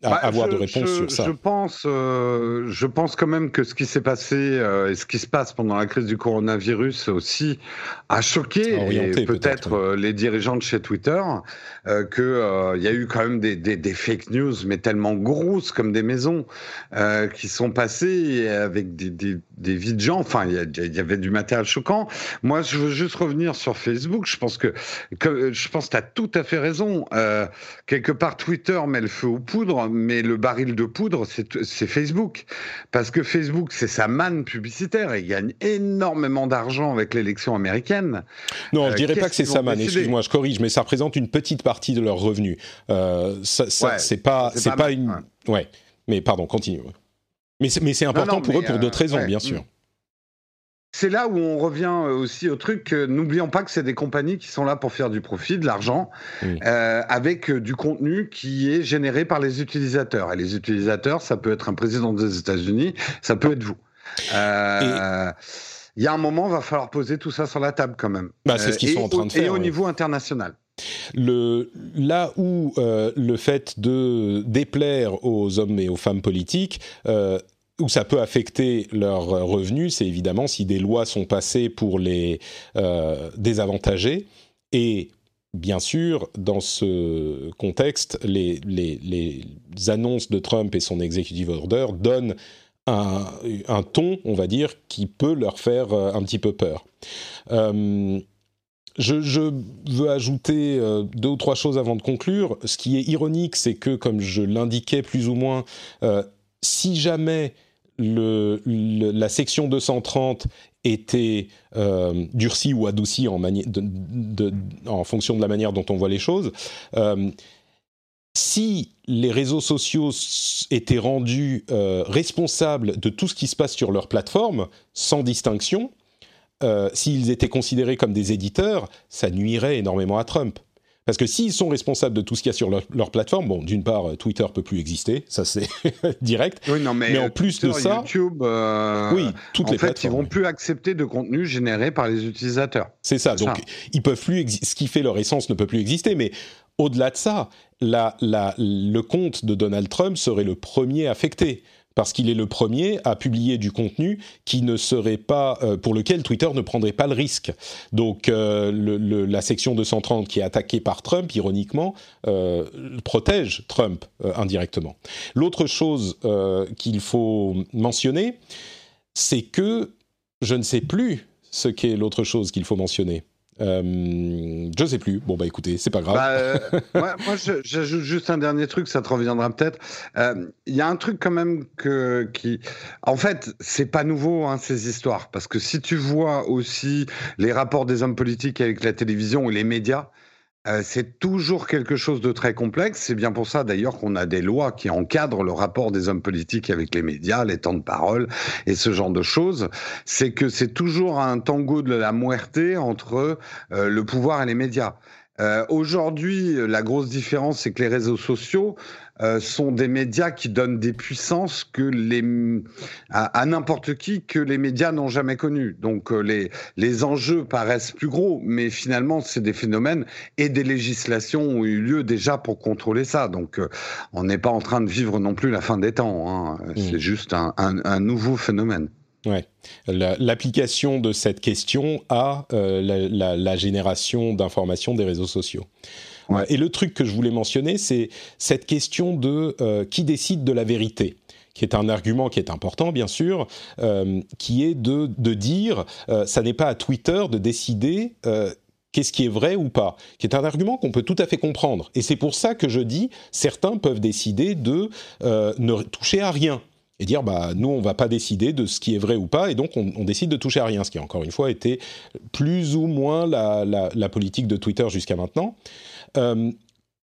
bah, avoir de réponse sur ça. Je pense, euh, je pense quand même que ce qui s'est passé euh, et ce qui se passe pendant la crise du coronavirus aussi a choqué peut-être euh, les dirigeants de chez Twitter que il y a eu quand même des, des, des, fake news mais tellement grosses comme des maisons qui sont passées avec des, des, des vies de gens. Enfin, il y, y, avait du matériel choquant. Moi, je veux juste revenir sur Facebook. Je pense que, que je pense que tu as tout à fait raison. quelque part, Twitter met le feu aux poudres mais le baril de poudre, c'est Facebook. Parce que Facebook, c'est sa manne publicitaire et il gagne énormément d'argent avec l'élection américaine. Non, je ne euh, dirais pas que c'est sa manne, excuse-moi, je corrige, mais ça représente une petite partie de leurs revenus. Euh, ça, ça c'est pas, c'est pas, une. Ouais. mais pardon, continue. Mais c'est important pour eux pour d'autres euh, raisons, bien sûr. C'est là où on revient euh, aussi au truc. N'oublions pas que c'est des compagnies qui sont là pour faire du profit, de l'argent, euh, avec euh, du contenu qui est généré par les utilisateurs. Et les utilisateurs, ça peut être un président des États-Unis, ça peut être vous. Il y a un moment, il va falloir poser tout ça sur la table quand même. Bah, c'est ce qu'ils sont en train de faire. Et au niveau international. Le, là où le fait de déplaire aux hommes et aux femmes politiques où ça peut affecter leurs euh, revenus, c'est évidemment si des lois sont passées pour les euh, désavantager. Et bien sûr, dans ce contexte, les, annonces de Trump et son executive order donnent un, ton, on va dire, qui peut leur faire euh, un petit peu peur. Euh, je, veux ajouter deux ou trois choses avant de conclure. Ce qui est ironique, c'est que, comme je l'indiquais plus ou moins, si jamais la section 230 était euh, durcie ou adoucie en, fonction de la manière dont on voit les choses, euh, si les réseaux sociaux étaient rendus euh, responsables de tout ce qui se passe sur leur plateforme, sans distinction, s'ils étaient considérés comme des éditeurs, ça nuirait énormément à Trump. Parce que s'ils sont responsables de tout ce qu'il y a sur leur, plateforme, bon, d'une part, Twitter peut plus exister, ça c'est [LAUGHS] direct. Oui, non, mais, en plus de ça, YouTube, euh, oui, toutes en les fait, ils vont plus accepter de contenu généré par les utilisateurs. C'est ça. Donc, ils peuvent plus. Ce qui fait leur essence ne peut plus exister, mais au-delà de ça, la, la, le compte de Donald Trump serait le premier affecté parce qu'il est le premier à publier du contenu qui ne serait pas euh, pour lequel Twitter ne prendrait pas le risque. Donc euh, la section 230 qui est attaquée par Trump, ironiquement, euh, protège Trump indirectement. L'autre chose qu'il faut mentionner, c'est que je ne sais plus ce qu'est l'autre chose qu'il faut mentionner. Euh, je sais plus. Bon bah écoutez, c'est pas grave. Bah, euh, [LAUGHS] moi, j'ajoute juste un dernier truc, ça te reviendra peut-être. Il euh, y a un truc quand même que qui, en fait, c'est pas nouveau hein, ces histoires, parce que si tu vois aussi les rapports des hommes politiques avec la télévision ou les médias, euh, c'est toujours quelque chose de très complexe. C'est bien pour ça d'ailleurs qu'on a des lois qui encadrent le rapport des hommes politiques avec les médias, les temps de parole et ce genre de choses. C'est que c'est toujours un tango de la muerte entre euh, le pouvoir et les médias. Euh, aujourd'hui, la grosse différence, c'est que les réseaux sociaux euh, sont des médias qui donnent des puissances que les, à, n'importe qui que les médias n'ont jamais connues. Donc euh, les, les enjeux paraissent plus gros, mais finalement, c'est des phénomènes et des législations ont eu lieu déjà pour contrôler ça. Donc on n'est pas en train de vivre non plus la fin des temps. Hein. Mmh. C'est juste un, un, un nouveau phénomène. Ouais. L'application de cette question à euh, la, la, génération d'informations des réseaux sociaux. Et le truc que je voulais mentionner, c'est cette question de euh, qui décide de la vérité qui est un argument qui est important, bien sûr, qui est de, de dire, ça n'est pas à Twitter de décider qu'est-ce qui est vrai ou pas, qui est un argument qu'on peut tout à fait comprendre. Et c'est pour ça que je dis, certains peuvent décider de euh, ne toucher à rien et dire bah nous on va pas décider de ce qui est vrai ou pas et donc on, décide de toucher à rien ce qui encore une fois été plus ou moins la, politique de Twitter jusqu'à maintenant euh,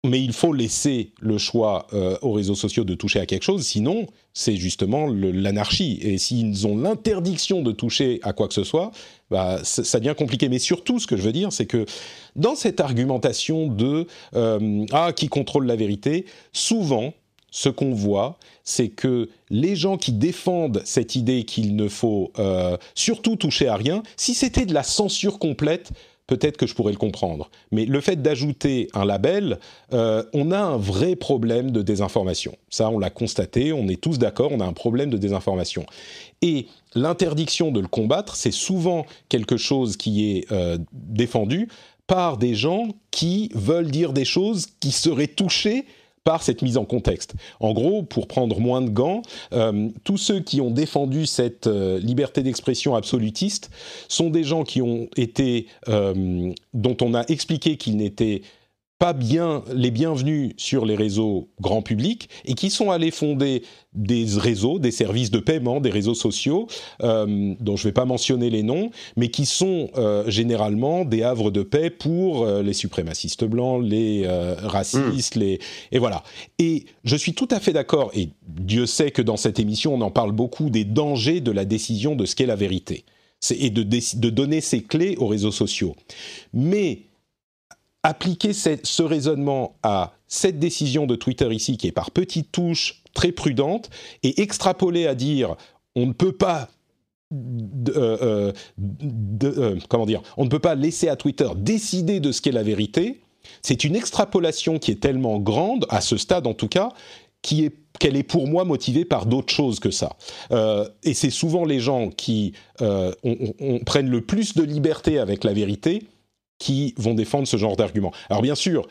mais il faut laisser le choix euh, aux réseaux sociaux de toucher à quelque chose, sinon c'est justement l'anarchie. Et s'ils ont l'interdiction de toucher à quoi que ce soit, bah, ça devient compliqué. Mais surtout, ce que je veux dire, c'est que dans cette argumentation de euh, ah qui contrôle la vérité, souvent ce qu'on voit, c'est que les gens qui défendent cette idée qu'il ne faut euh, surtout toucher à rien, si c'était de la censure complète, peut-être que je pourrais le comprendre. Mais le fait d'ajouter un label, euh, on a un vrai problème de désinformation. Ça, on l'a constaté, on est tous d'accord, on a un problème de désinformation. Et l'interdiction de le combattre, c'est souvent quelque chose qui est euh, défendu par des gens qui veulent dire des choses qui seraient touchées par cette mise en contexte. En gros, pour prendre moins de gants, euh, tous ceux qui ont défendu cette euh, liberté d'expression absolutiste sont des gens qui ont été, euh, dont on a expliqué qu'ils n'étaient pas bien les bienvenus sur les réseaux grand public et qui sont allés fonder des réseaux, des services de paiement, des réseaux sociaux, euh, dont je ne vais pas mentionner les noms, mais qui sont euh, généralement des havres de paix pour euh, les suprémacistes blancs, les racistes, les et voilà. Et je suis tout à fait d'accord. Et Dieu sait que dans cette émission, on en parle beaucoup des dangers de la décision de ce qu'est la vérité, et de, de donner ces clés aux réseaux sociaux. Mais appliquer ce raisonnement à cette décision de Twitter ici, qui est par petites touches très prudente, et extrapoler à dire on ne peut pas euh, euh, euh, comment dire, on ne peut pas laisser à Twitter décider de ce qu'est la vérité. C'est une extrapolation qui est tellement grande, à ce stade en tout cas, qu'elle est pour moi motivée par d'autres choses que ça. et c'est souvent les gens qui prennent le plus de liberté avec la vérité qui vont défendre ce genre d'argument. Alors bien sûr,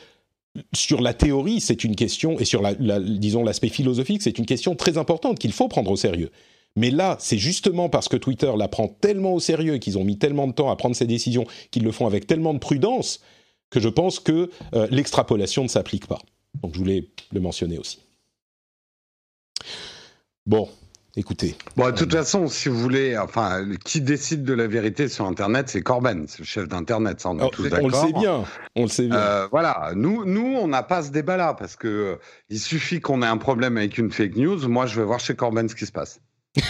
sur la théorie, c'est une question, et sur disons l'aspect philosophique, c'est une question très importante qu'il faut prendre au sérieux. Mais là, c'est justement parce que Twitter la prend tellement au sérieux qu'ils ont mis tellement de temps à prendre ces décisions, qu'ils le font avec tellement de prudence, que je pense que euh, l'extrapolation ne s'applique pas. Donc je voulais le mentionner aussi. Bon, écoutez. Bon, de toute façon, si vous voulez, enfin, qui décide de la vérité sur Internet, c'est Corben, c'est le chef d'Internet, ça on est oh, tous d'accord. On le sait bien, on le sait bien. Euh, voilà, nous, nous, on n'a pas ce débat-là parce que euh, il suffit qu'on ait un problème avec une fake news. Moi, je vais voir chez Corben ce qui se passe. [LAUGHS]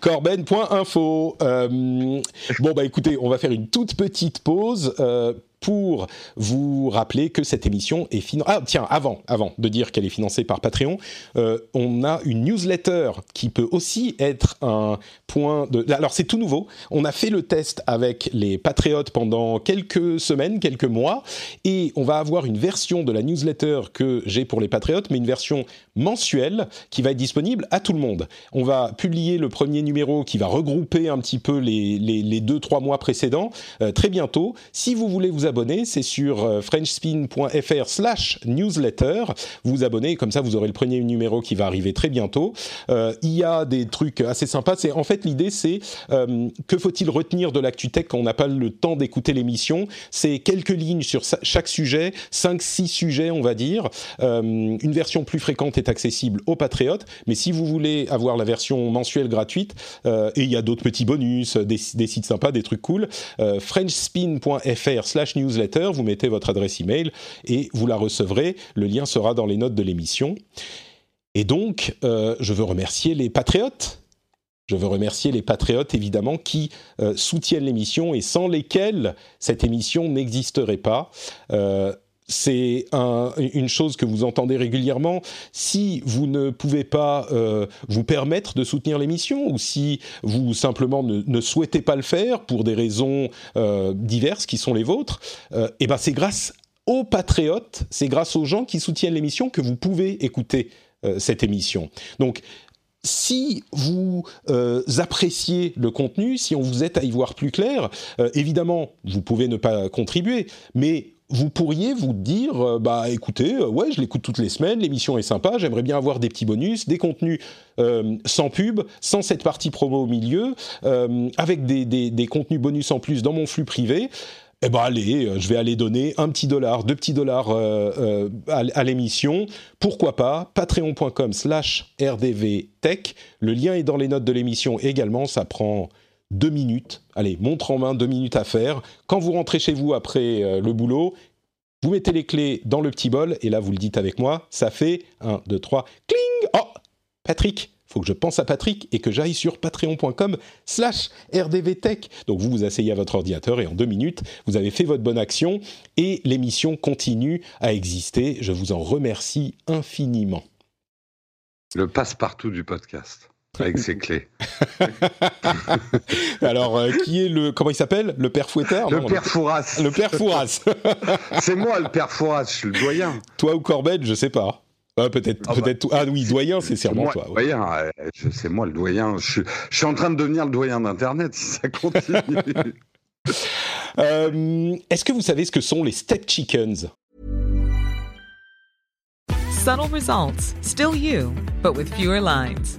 Corben.info. Euh, bon, bah écoutez, on va faire une toute petite pause. Euh, pour vous rappeler que cette émission est financée. Ah tiens, avant, avant de dire qu'elle est financée par Patreon, euh, on a une newsletter qui peut aussi être un point de. Alors c'est tout nouveau. On a fait le test avec les patriotes pendant quelques semaines, quelques mois, et on va avoir une version de la newsletter que j'ai pour les patriotes, mais une version mensuelle qui va être disponible à tout le monde. On va publier le premier numéro qui va regrouper un petit peu les, les, deux trois mois précédents euh, très bientôt. Si vous voulez vous abonner, c'est sur euh, frenchspin.fr slash newsletter. Vous vous abonnez, comme ça vous aurez le premier numéro qui va arriver très bientôt. Euh, il y a des trucs assez sympas. C'est En fait, l'idée, c'est euh, que faut-il retenir de l'ActuTech quand on n'a pas le temps d'écouter l'émission? C'est quelques lignes sur chaque sujet, 5-6 sujets, on va dire. une version plus fréquente est accessible aux patriotes, mais si vous voulez avoir la version mensuelle gratuite, et il y a d'autres petits bonus, des, des, sites sympas, des trucs cool, frenchspin.fr slash newsletter, vous mettez votre adresse email et vous la recevrez. Le lien sera dans les notes de l'émission. Et donc, euh, je veux remercier les patriotes. Je veux remercier les patriotes, évidemment, qui euh, soutiennent l'émission et sans lesquels cette émission n'existerait pas. Euh, c'est une chose que vous entendez régulièrement. Si vous ne pouvez pas euh, vous permettre de soutenir l'émission, ou si vous simplement ne, souhaitez pas le faire pour des raisons euh, diverses qui sont les vôtres, euh, eh ben c'est grâce aux patriotes, c'est grâce aux gens qui soutiennent l'émission que vous pouvez écouter cette émission. Donc si vous appréciez le contenu, si on vous aide à y voir plus clair, évidemment, vous pouvez ne pas contribuer, mais vous pourriez vous dire, euh, bah écoutez, euh, ouais, je l'écoute toutes les semaines, l'émission est sympa, j'aimerais bien avoir des petits bonus, des contenus euh, sans pub, sans cette partie promo au milieu, avec des, des, contenus bonus en plus dans mon flux privé. Eh ben allez, je vais aller donner un petit dollar, deux petits dollars à, l'émission. Pourquoi pas? Patreon.com slash rdvtech. Le lien est dans les notes de l'émission également. Ça prend deux minutes. Allez, montre en main, deux minutes à faire. Quand vous rentrez chez vous après euh, le boulot, vous mettez les clés dans le petit bol et là vous le dites avec moi. Ça fait 1, 2, 3, cling Oh Patrick faut que je pense à Patrick et que j'aille sur patreon.com slash rdvtech. Donc vous vous asseyez à votre ordinateur et en deux minutes, vous avez fait votre bonne action et l'émission continue à exister. Je vous en remercie infiniment. Le passe-partout du podcast avec ses clés. [LAUGHS] Alors, euh, qui est le. Comment il s'appelle? Le père Fouettard Le père Fouras. Le père Fouras. [LAUGHS] c'est moi le père Fouras, je suis le doyen. Toi ou Corbett, je sais pas. Ah, peut-être, ah, peut-être. Bah, ah oui, doyen, c'est sûrement toi. Doyen, c'est moi le doyen. Je, suis en train de devenir le doyen d'Internet si ça continue. [LAUGHS] Euh, est-ce que vous savez ce que sont les step chickens? Subtle results, still you, but with fewer lines.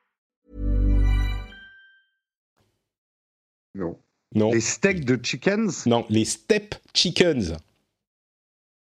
Non. Non. Les steaks de chickens? Non, les step chickens.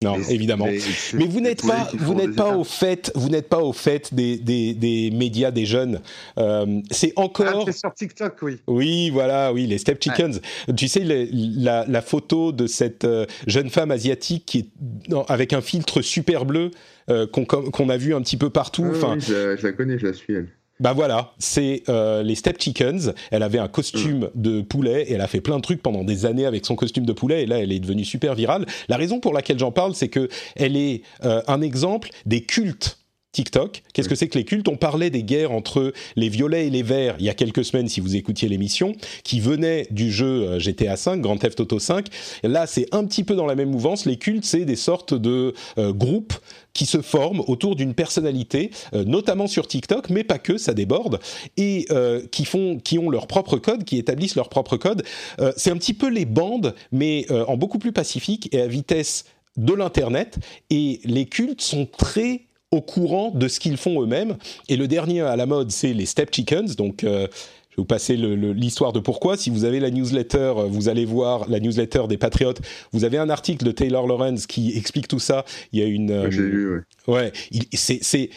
Non, évidemment. Mais vous n'êtes pas, vous n'êtes pas au fait, vous n'êtes pas au fait des, des, des médias des jeunes. Euh, c'est encore. Ah, sur TikTok, oui. Oui, voilà, oui, les step chickens. Tu sais la, la, photo de cette euh, jeune femme asiatique qui est avec un filtre super bleu euh, qu'on a vu un petit peu partout. Ah enfin, je, je, la connais, je la suis elle. Bah voilà, c'est euh, les Step Chickens. Elle avait un costume mm. de poulet et elle a fait plein de trucs pendant des années avec son costume de poulet et là elle est devenue super virale. La raison pour laquelle j'en parle, c'est que elle est euh, un exemple des cultes TikTok. Qu'est-ce que c'est que les cultes? On parlait des guerres entre les violets et les verts il y a quelques semaines, si vous écoutiez l'émission, qui venaient du jeu euh, GTA V, Grand Theft Auto V. là, c'est un petit peu dans la même mouvance. Les cultes, c'est des sortes de euh, groupes qui se forment autour d'une personnalité, euh, notamment sur TikTok, mais pas que, ça déborde, et qui font, qui ont leur propre code, qui établissent leur propre code. c'est un petit peu les bandes, mais en beaucoup plus pacifique et à vitesse de l'internet. Et les cultes sont très au courant de ce qu'ils font eux-mêmes. Et le dernier à la mode, c'est les Step Chickens. Donc, euh, je vais vous passer l'histoire de pourquoi. Si vous avez la newsletter, vous allez voir la newsletter des Patriotes. Vous avez un article de Taylor Lorenz qui explique tout ça. Il y a une. J'ai lu, ouais. Ouais, c'est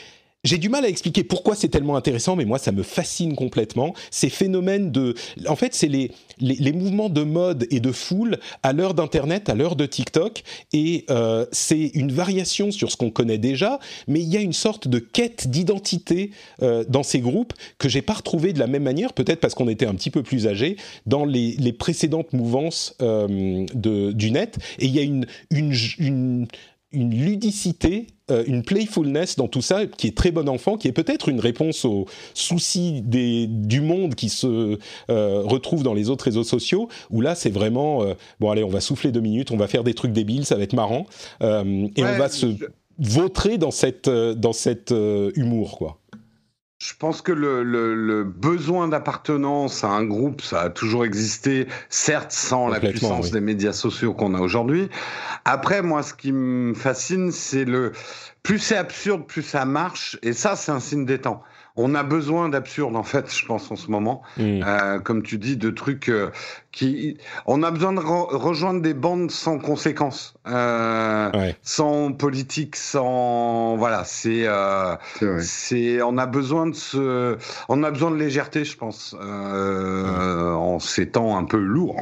j'ai du mal à expliquer pourquoi c'est tellement intéressant, mais moi ça me fascine complètement. Ces phénomènes de, en fait, c'est les, les, mouvements de mode et de foule à l'heure d'Internet, à l'heure de TikTok, et euh, c'est une variation sur ce qu'on connaît déjà, mais il y a une sorte de quête d'identité euh, dans ces groupes que j'ai pas retrouvé de la même manière, peut-être parce qu'on était un petit peu plus âgé dans les, les précédentes mouvances euh, de, du net, et il y a une, une, une une ludicité, euh, une playfulness dans tout ça qui est très bon enfant, qui est peut-être une réponse aux soucis des, du monde qui se euh, retrouve dans les autres réseaux sociaux, où là c'est vraiment, euh, bon allez, on va souffler deux minutes, on va faire des trucs débiles, ça va être marrant, et on va se vautrer dans cette, dans cet humour, quoi. Je pense que le, besoin d'appartenance à un groupe, ça a toujours existé, certes sans la puissance des médias sociaux qu'on a aujourd'hui. Après, moi, ce qui me fascine, c'est le plus c'est absurde, plus ça marche. Et ça, c'est un signe des temps on a besoin d'absurde en fait, [LAUGHS] je pense en ce moment. Mm. Euh, comme tu dis, de trucs euh, qui, on a besoin de rejoindre des bandes sans conséquences, euh, sans politique, sans voilà. C'est, c'est, on a besoin de ce, on a besoin de légèreté, je pense, en ces temps un peu lourds.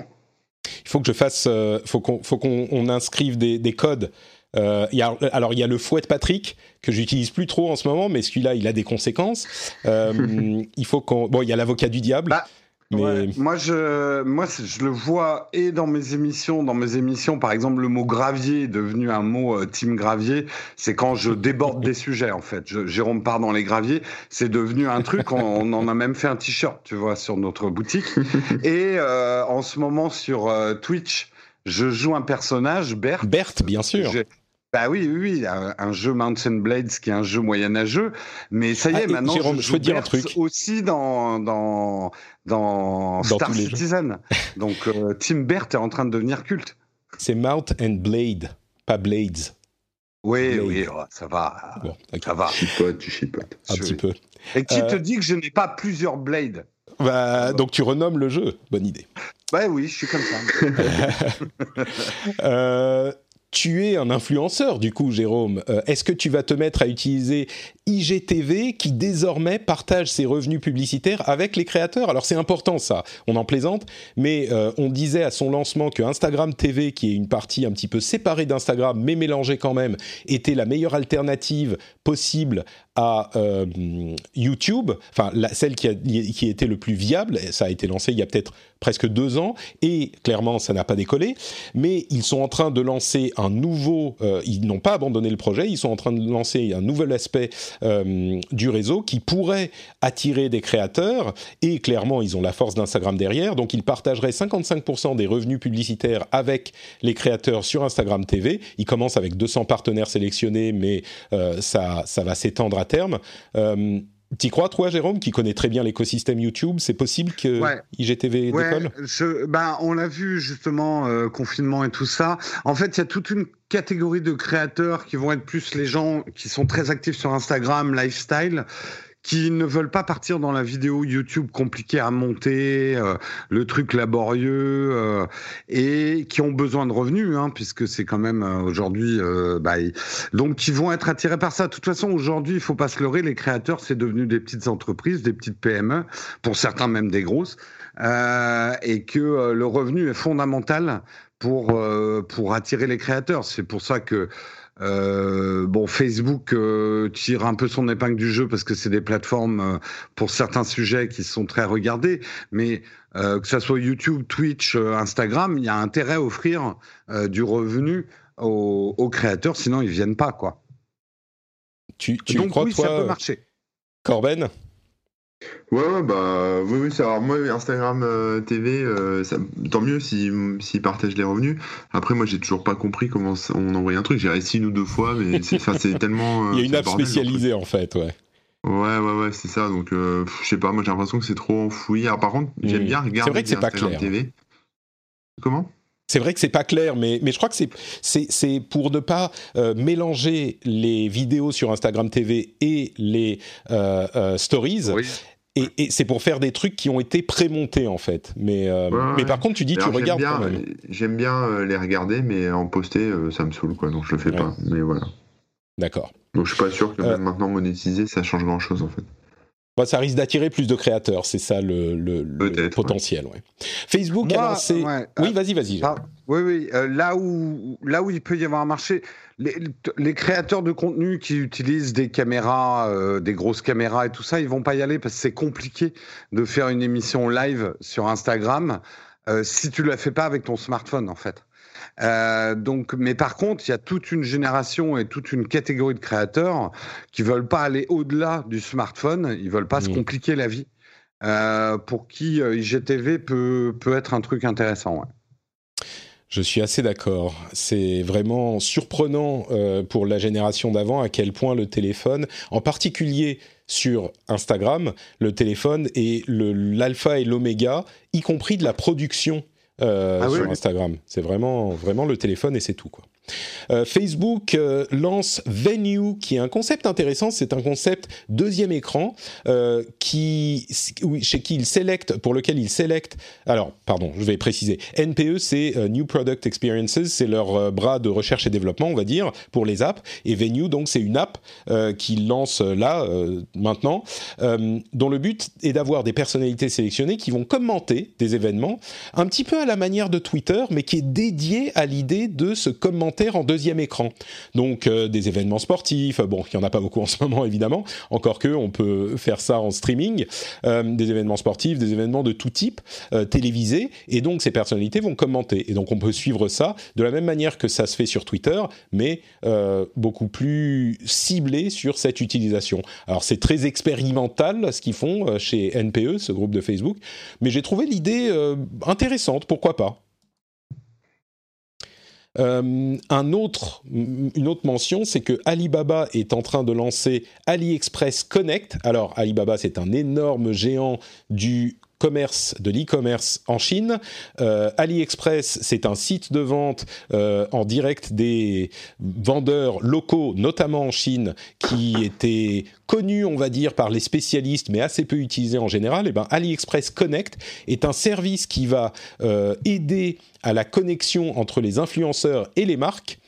Il faut que je fasse, faut qu'on, faut qu'on inscrive des, des codes euh, y a, alors il y a le fouet de Patrick que j'utilise plus trop en ce moment, mais celui-là il a des conséquences. Euh, [LAUGHS] il faut qu'on bon, il y a l'avocat du diable. Bah, mais... Moi, je, moi, je le vois et dans mes émissions, dans mes émissions, par exemple, le mot gravier est devenu un mot euh, team gravier. C'est quand je déborde des [LAUGHS] sujets, en fait. Je, Jérôme part dans les graviers. C'est devenu un truc. On, en a même fait un t-shirt, tu vois, sur notre boutique. [LAUGHS] Et en ce moment sur Twitch, je joue un personnage, Bert. Bert, bien sûr. Bah oui, oui, oui, un, jeu Mountain Blades qui est un jeu moyenâgeux, mais ça y est, ah, maintenant Jérôme, je, je peux dire un truc aussi dans dans dans, Star Citizen. [LAUGHS] Donc euh, Tim Bert est en train de devenir culte. C'est Mount and Blade, pas Blades. Oui, oui, oh, ça va, bon, ça va. Tu chipotes, tu chipotes. Un petit peu. Et qui te euh, dit que je n'ai pas plusieurs Blades bah, donc tu renommes le jeu, bonne idée. Bah oui, je suis comme ça. [LAUGHS] [LAUGHS] euh, tu es un influenceur, du coup, Jérôme. Euh, est-ce que tu vas te mettre à utiliser IGTV qui désormais partage ses revenus publicitaires avec les créateurs? Alors c'est important ça, on en plaisante, mais euh, on disait à son lancement que Instagram TV, qui est une partie un petit peu séparée d'Instagram, mais mélangée quand même, était la meilleure alternative possible à euh, YouTube, enfin celle qui, était le plus viable, ça a été lancé il y a peut-être presque deux ans, et clairement ça n'a pas décollé, mais ils sont en train de lancer un nouveau, euh, ils n'ont pas abandonné le projet, ils sont en train de lancer un nouvel aspect euh, du réseau qui pourrait attirer des créateurs, et clairement ils ont la force d'Instagram derrière, donc ils partageraient 55% des revenus publicitaires avec les créateurs sur Instagram TV, ils commencent avec 200 partenaires sélectionnés, mais ça, ça va s'étendre terme. Euh, T'y crois, toi, Jérôme, qui connaît très bien l'écosystème YouTube? C'est possible que IGTV décolle? ben, On l'a vu, justement, euh, confinement et tout ça. En fait, il y a toute une catégorie de créateurs qui vont être plus les gens qui sont très actifs sur Instagram, lifestyle, qui ne veulent pas partir dans la vidéo YouTube compliquée à monter, euh, le truc laborieux, euh, et qui ont besoin de revenus, hein, puisque c'est quand même euh, aujourd'hui, bah, donc qui vont être attirés par ça. De toute façon, aujourd'hui, il faut pas se leurrer, les créateurs, c'est devenu des petites entreprises, des petites PME, pour certains même des grosses, et que le revenu est fondamental pour pour attirer les créateurs. C'est pour ça que euh, bon, Facebook euh, tire un peu son épingle du jeu parce que c'est des plateformes euh, pour certains sujets qui sont très regardés, mais que ce soit YouTube, Twitch, Instagram, il y a intérêt à offrir du revenu aux, créateurs, sinon ils viennent pas, quoi. Tu, tu Donc crois, oui, toi, ça peut marcher. Corben? Ouais, ouais, bah, oui, oui, c'est moi, Instagram euh, TV, euh, ça, tant mieux s'ils si, partagent les revenus. Après, moi, j'ai toujours pas compris comment on envoie un truc. J'ai réussi une ou deux fois, mais c'est tellement. [LAUGHS] Il y a une app spécialisée, en fait, ouais. Ouais, ouais, ouais, c'est ça. Donc, euh, je sais pas, moi, j'ai l'impression que c'est trop enfoui. Alors, par contre, j'aime bien regarder. C'est vrai que c'est pas clair. TV. Comment? C'est vrai que c'est pas clair, mais, mais je crois que c'est pour ne pas mélanger les vidéos sur Instagram TV et les stories. Oui. Et, c'est pour faire des trucs qui ont été prémontés en fait. Mais, euh, mais par contre, tu dis, tu regardes bien, J'aime bien euh, les regarder, mais en poster, euh, ça me saoule quoi, donc je le fais pas. Mais voilà. D'accord. Donc je suis pas sûr que même maintenant monétiser, ça change grand chose en fait. Bah, ça risque d'attirer plus de créateurs, c'est ça le, le, potentiel. Ouais. Facebook a lancé. oui, vas-y, vas-y. Oui, oui. là, où, là où il peut y avoir un marché, les, créateurs de contenu qui utilisent des caméras, euh, des grosses caméras et tout ça, ils vont pas y aller parce que c'est compliqué de faire une émission live sur Instagram euh, si tu la fais pas avec ton smartphone en fait. Euh, donc, mais par contre, il y a toute une génération et toute une catégorie de créateurs qui veulent pas aller au-delà du smartphone. Ils veulent pas se compliquer la vie. pour qui IGTV peut peut être un truc intéressant. Ouais. Je suis assez d'accord. C'est vraiment surprenant euh, pour la génération d'avant à quel point le téléphone, en particulier sur Instagram, le téléphone est l'alpha et l'oméga, y compris de la production euh, ah sur Instagram. C'est vraiment, vraiment le téléphone et c'est tout. Quoi. Euh, Facebook euh, lance Venue, qui est un concept intéressant. C'est un concept deuxième écran euh, qui, chez qui il sélecte, pour lequel il sélecte. Alors, pardon, je vais préciser. NPE, c'est New Product Experiences, c'est leur bras de recherche et développement, on va dire, pour les apps. Et Venue, donc, c'est une app qu'il lance là maintenant, dont le but est d'avoir des personnalités sélectionnées qui vont commenter des événements, un petit peu à la manière de Twitter, mais qui est dédié à l'idée de se commenter en deuxième écran. Donc euh, des événements sportifs, bon, il n'y en a pas beaucoup en ce moment [LAUGHS] évidemment, encore que on peut faire ça en streaming, euh, des événements sportifs, des événements de tout type, euh, télévisés, et donc ces personnalités vont commenter. Et donc on peut suivre ça de la même manière que ça se fait sur Twitter, mais beaucoup plus ciblé sur cette utilisation. Alors c'est très expérimental ce qu'ils font chez NPE, ce groupe de Facebook, mais j'ai trouvé l'idée intéressante, pourquoi pas? Euh, une autre mention, c'est que Alibaba est en train de lancer AliExpress Connect. Alors Alibaba, c'est un énorme géant du commerce, de l'e-commerce en Chine. Euh, AliExpress, c'est un site de vente euh, en direct des vendeurs locaux, notamment en Chine, qui était connu, on va dire, par les spécialistes, mais assez peu utilisé en général. Et eh ben, AliExpress Connect est un service qui va euh, aider à la connexion entre les influenceurs et les marques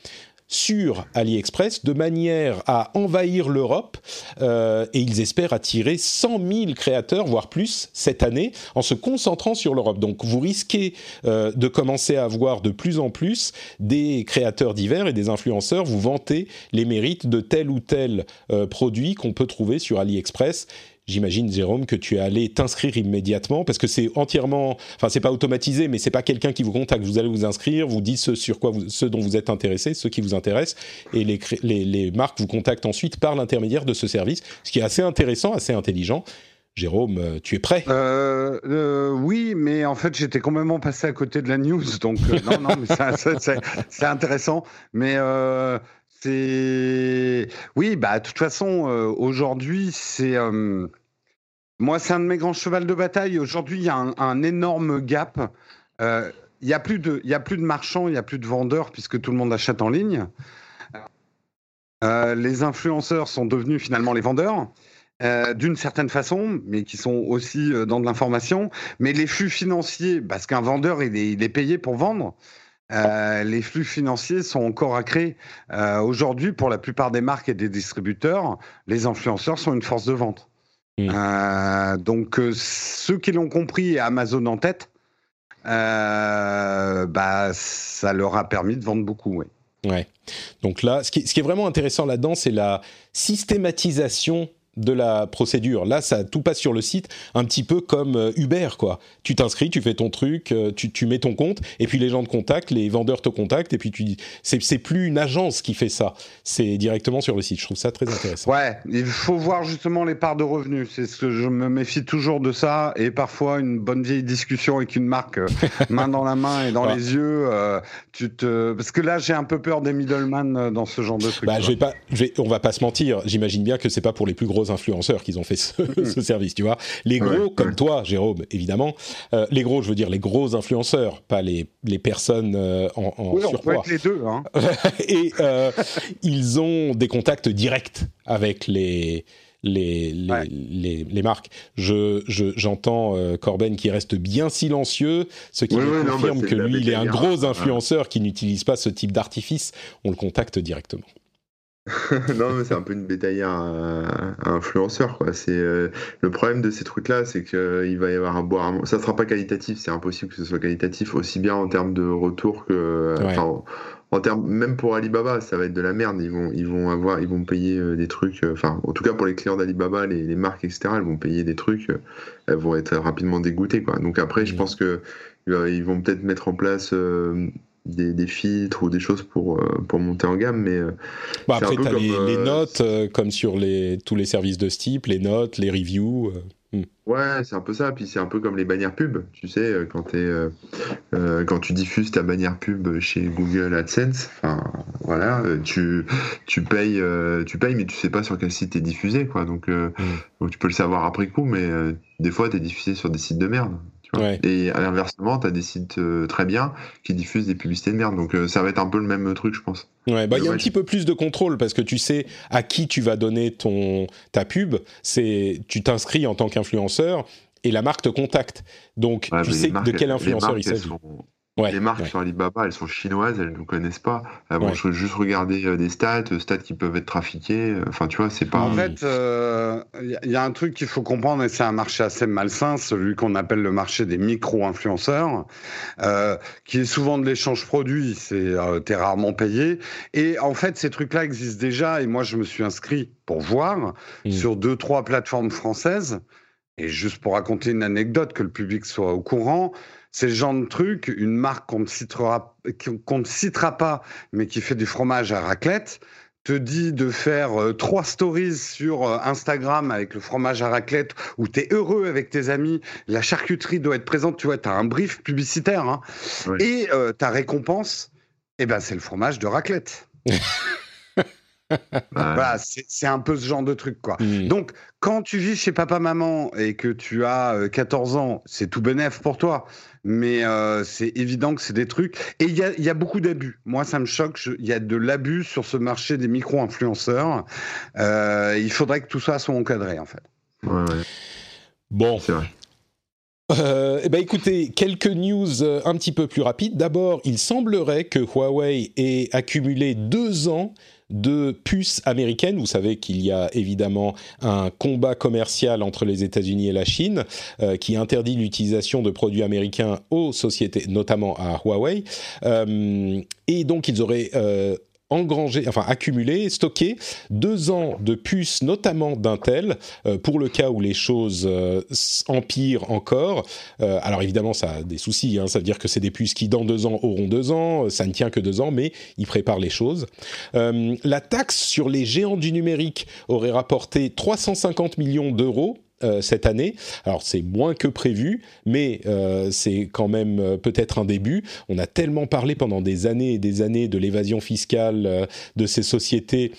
sur AliExpress de manière à envahir l'Europe euh, et ils espèrent attirer 100 000 créateurs, voire plus, cette année en se concentrant sur l'Europe. Donc vous risquez euh, de commencer à voir de plus en plus des créateurs divers et des influenceurs vous vanter les mérites de tel ou tel euh, produit qu'on peut trouver sur AliExpress J'imagine, Jérôme, que tu es allé t'inscrire immédiatement parce que c'est entièrement, enfin, c'est pas automatisé, mais c'est pas quelqu'un qui vous contacte. Vous allez vous inscrire, vous dites ce sur quoi vous, ce dont vous êtes intéressé, ce qui vous intéresse, et les, les, les marques vous contactent ensuite par l'intermédiaire de ce service, ce qui est assez intéressant, assez intelligent. Jérôme, euh, tu es prêt? Euh, euh, Oui, mais en fait, j'étais complètement passé à côté de la news, donc euh, non, non, mais c'est intéressant. Mais euh, c'est oui, bah de toute façon, euh, aujourd'hui, c'est euh, moi, c'est un de mes grands chevals de bataille. Aujourd'hui, il y a un, énorme gap. Euh, il y a plus de, a plus de marchands, il y a plus de vendeurs puisque tout le monde achète en ligne. les influenceurs sont devenus finalement les vendeurs. d'une certaine façon, mais qui sont aussi dans de l'information. Mais les flux financiers, parce qu'un vendeur, il est, payé pour vendre. Euh, les flux financiers sont encore à créer. Euh, aujourd'hui, pour la plupart des marques et des distributeurs, les influenceurs sont une force de vente. Mmh. Euh, donc, ceux qui l'ont compris Amazon en tête, bah, ça leur a permis de vendre beaucoup. Ouais. ouais. Donc là, ce qui, ce qui est vraiment intéressant là-dedans, c'est la systématisation de la procédure. Là, ça tout passe sur le site, un petit peu comme euh, Uber, quoi. Tu t'inscris, tu fais ton truc, euh, tu, mets ton compte, et puis les gens te contactent, les vendeurs te contactent, et puis tu dis, c'est plus une agence qui fait ça, c'est directement sur le site. Je trouve ça très intéressant. Ouais, il faut voir justement les parts de revenus. C'est ce que je me méfie toujours de ça, et parfois une bonne vieille discussion avec une marque, euh, main dans la main et dans [LAUGHS] les yeux, tu te, parce que là j'ai un peu peur des middlemen dans ce genre de truc. Bah, je vais pas, on va pas se mentir. J'imagine bien que c'est pas pour les plus gros influenceurs qu'ils ont fait ce, service, tu vois. Les gros, comme toi, Jérôme, évidemment, euh, les gros, je veux dire les gros influenceurs, pas les, les personnes euh, en, en oui, surpoids. On peut être les deux. Hein. [LAUGHS] Et euh, ils ont des contacts directs avec les les, les, les, marques. Je, j'entends Corben qui reste bien silencieux, ce qui confirme bah, que lui, il est un gros influenceur qui n'utilise pas ce type d'artifice. On le contacte directement. [LAUGHS] non, mais c'est un peu une bétaillère à, influenceur, quoi. C'est euh, le problème de ces trucs-là, c'est qu'il euh, va y avoir un boire. Ça sera pas qualitatif. C'est impossible que ce soit qualitatif, aussi bien en termes de retour que, en, termes même pour Alibaba, ça va être de la merde. Ils vont, ils vont avoir, ils vont payer euh, des trucs. Enfin, en tout cas pour les clients d'Alibaba, les, marques, etc. Elles vont payer des trucs. elles vont être rapidement dégoûtées, quoi. Donc après, je pense que ils vont peut-être mettre en place des, filtres ou des choses pour, euh, pour monter en gamme. Mais euh, bah après, tu as les, euh, notes, comme sur les, tous les services de ce type, les notes, les reviews. Hmm. Ouais, c'est un peu ça. Puis c'est un peu comme les bannières pub. Tu sais, quand, es, quand tu diffuses ta bannière pub chez Google AdSense, enfin voilà, tu, tu, payes, tu payes, mais tu sais pas sur quel site es diffusé. Quoi. Donc, hmm. donc tu peux le savoir après coup, mais des fois, tu es diffusé sur des sites de merde. Et à l'inversement, tu as des sites très bien qui diffusent des publicités de merde. Donc ça va être un peu le même truc, je pense. Ouais, bah il y a un petit peu plus de contrôle parce que tu sais à qui tu vas donner ton ta pub. C'est tu t'inscris en tant qu'influenceur et la marque te contacte. Donc tu sais de quel influenceur il s'agit. Les marques sur Alibaba, elles sont chinoises, elles ne nous connaissent pas. Elles vont juste regarder euh, des stats, euh, stats qui peuvent être trafiqués. Euh, enfin, tu vois, c'est pas. En fait, il y a un truc qu'il faut comprendre, et c'est un marché assez malsain, celui qu'on appelle le marché des micro-influenceurs, qui est souvent de l'échange produit. C'est t'es rarement payé. Et en fait, ces trucs-là existent déjà. Et moi, je me suis inscrit pour voir mmh. sur deux, trois plateformes françaises. Et juste pour raconter une anecdote, que le public soit au courant, c'est le genre de truc, une marque qu'on ne citera, qu'on ne citera pas, mais qui fait du fromage à raclette, te dit de faire euh, trois stories sur euh, Instagram avec le fromage à raclette où tu es heureux avec tes amis, la charcuterie doit être présente, tu vois, tu as un brief publicitaire. Hein, Et euh, ta récompense, eh ben, c'est le fromage de raclette. [LAUGHS] voilà, c'est un peu ce genre de truc, quoi. Mmh. Donc, quand tu vis chez papa-maman et que tu as 14 ans, c'est tout bénef pour toi. Mais euh, c'est évident que c'est des trucs. Et il y a, y a, beaucoup d'abus. Moi, ça me choque. Il y a de l'abus sur ce marché des micro-influenceurs. Euh, il faudrait que tout ça soit encadré, en fait. Ouais, ouais. Bon. C'est vrai. Euh, eh ben écoutez, quelques news euh, un petit peu plus rapides. D'abord, il semblerait que Huawei ait accumulé deux ans de puces américaines. Vous savez qu'il y a évidemment un combat commercial entre les États-Unis et la Chine euh, qui interdit l'utilisation de produits américains aux sociétés, notamment à Huawei. Euh, et donc ils auraient engrangé, enfin accumulé, stocké deux ans de puces, notamment d'Intel, euh, pour le cas où les choses euh, empirent encore. Euh, alors évidemment, ça a des soucis. Hein, ça veut dire que c'est des puces qui dans deux ans auront deux ans. Ça ne tient que deux ans, mais ils préparent les choses. la taxe sur les géants du numérique aurait rapporté 350 millions d'euros euh, cette année. Alors c'est moins que prévu, mais euh, c'est quand même euh, peut-être un début. On a tellement parlé pendant des années et des années de l'évasion fiscale de ces sociétés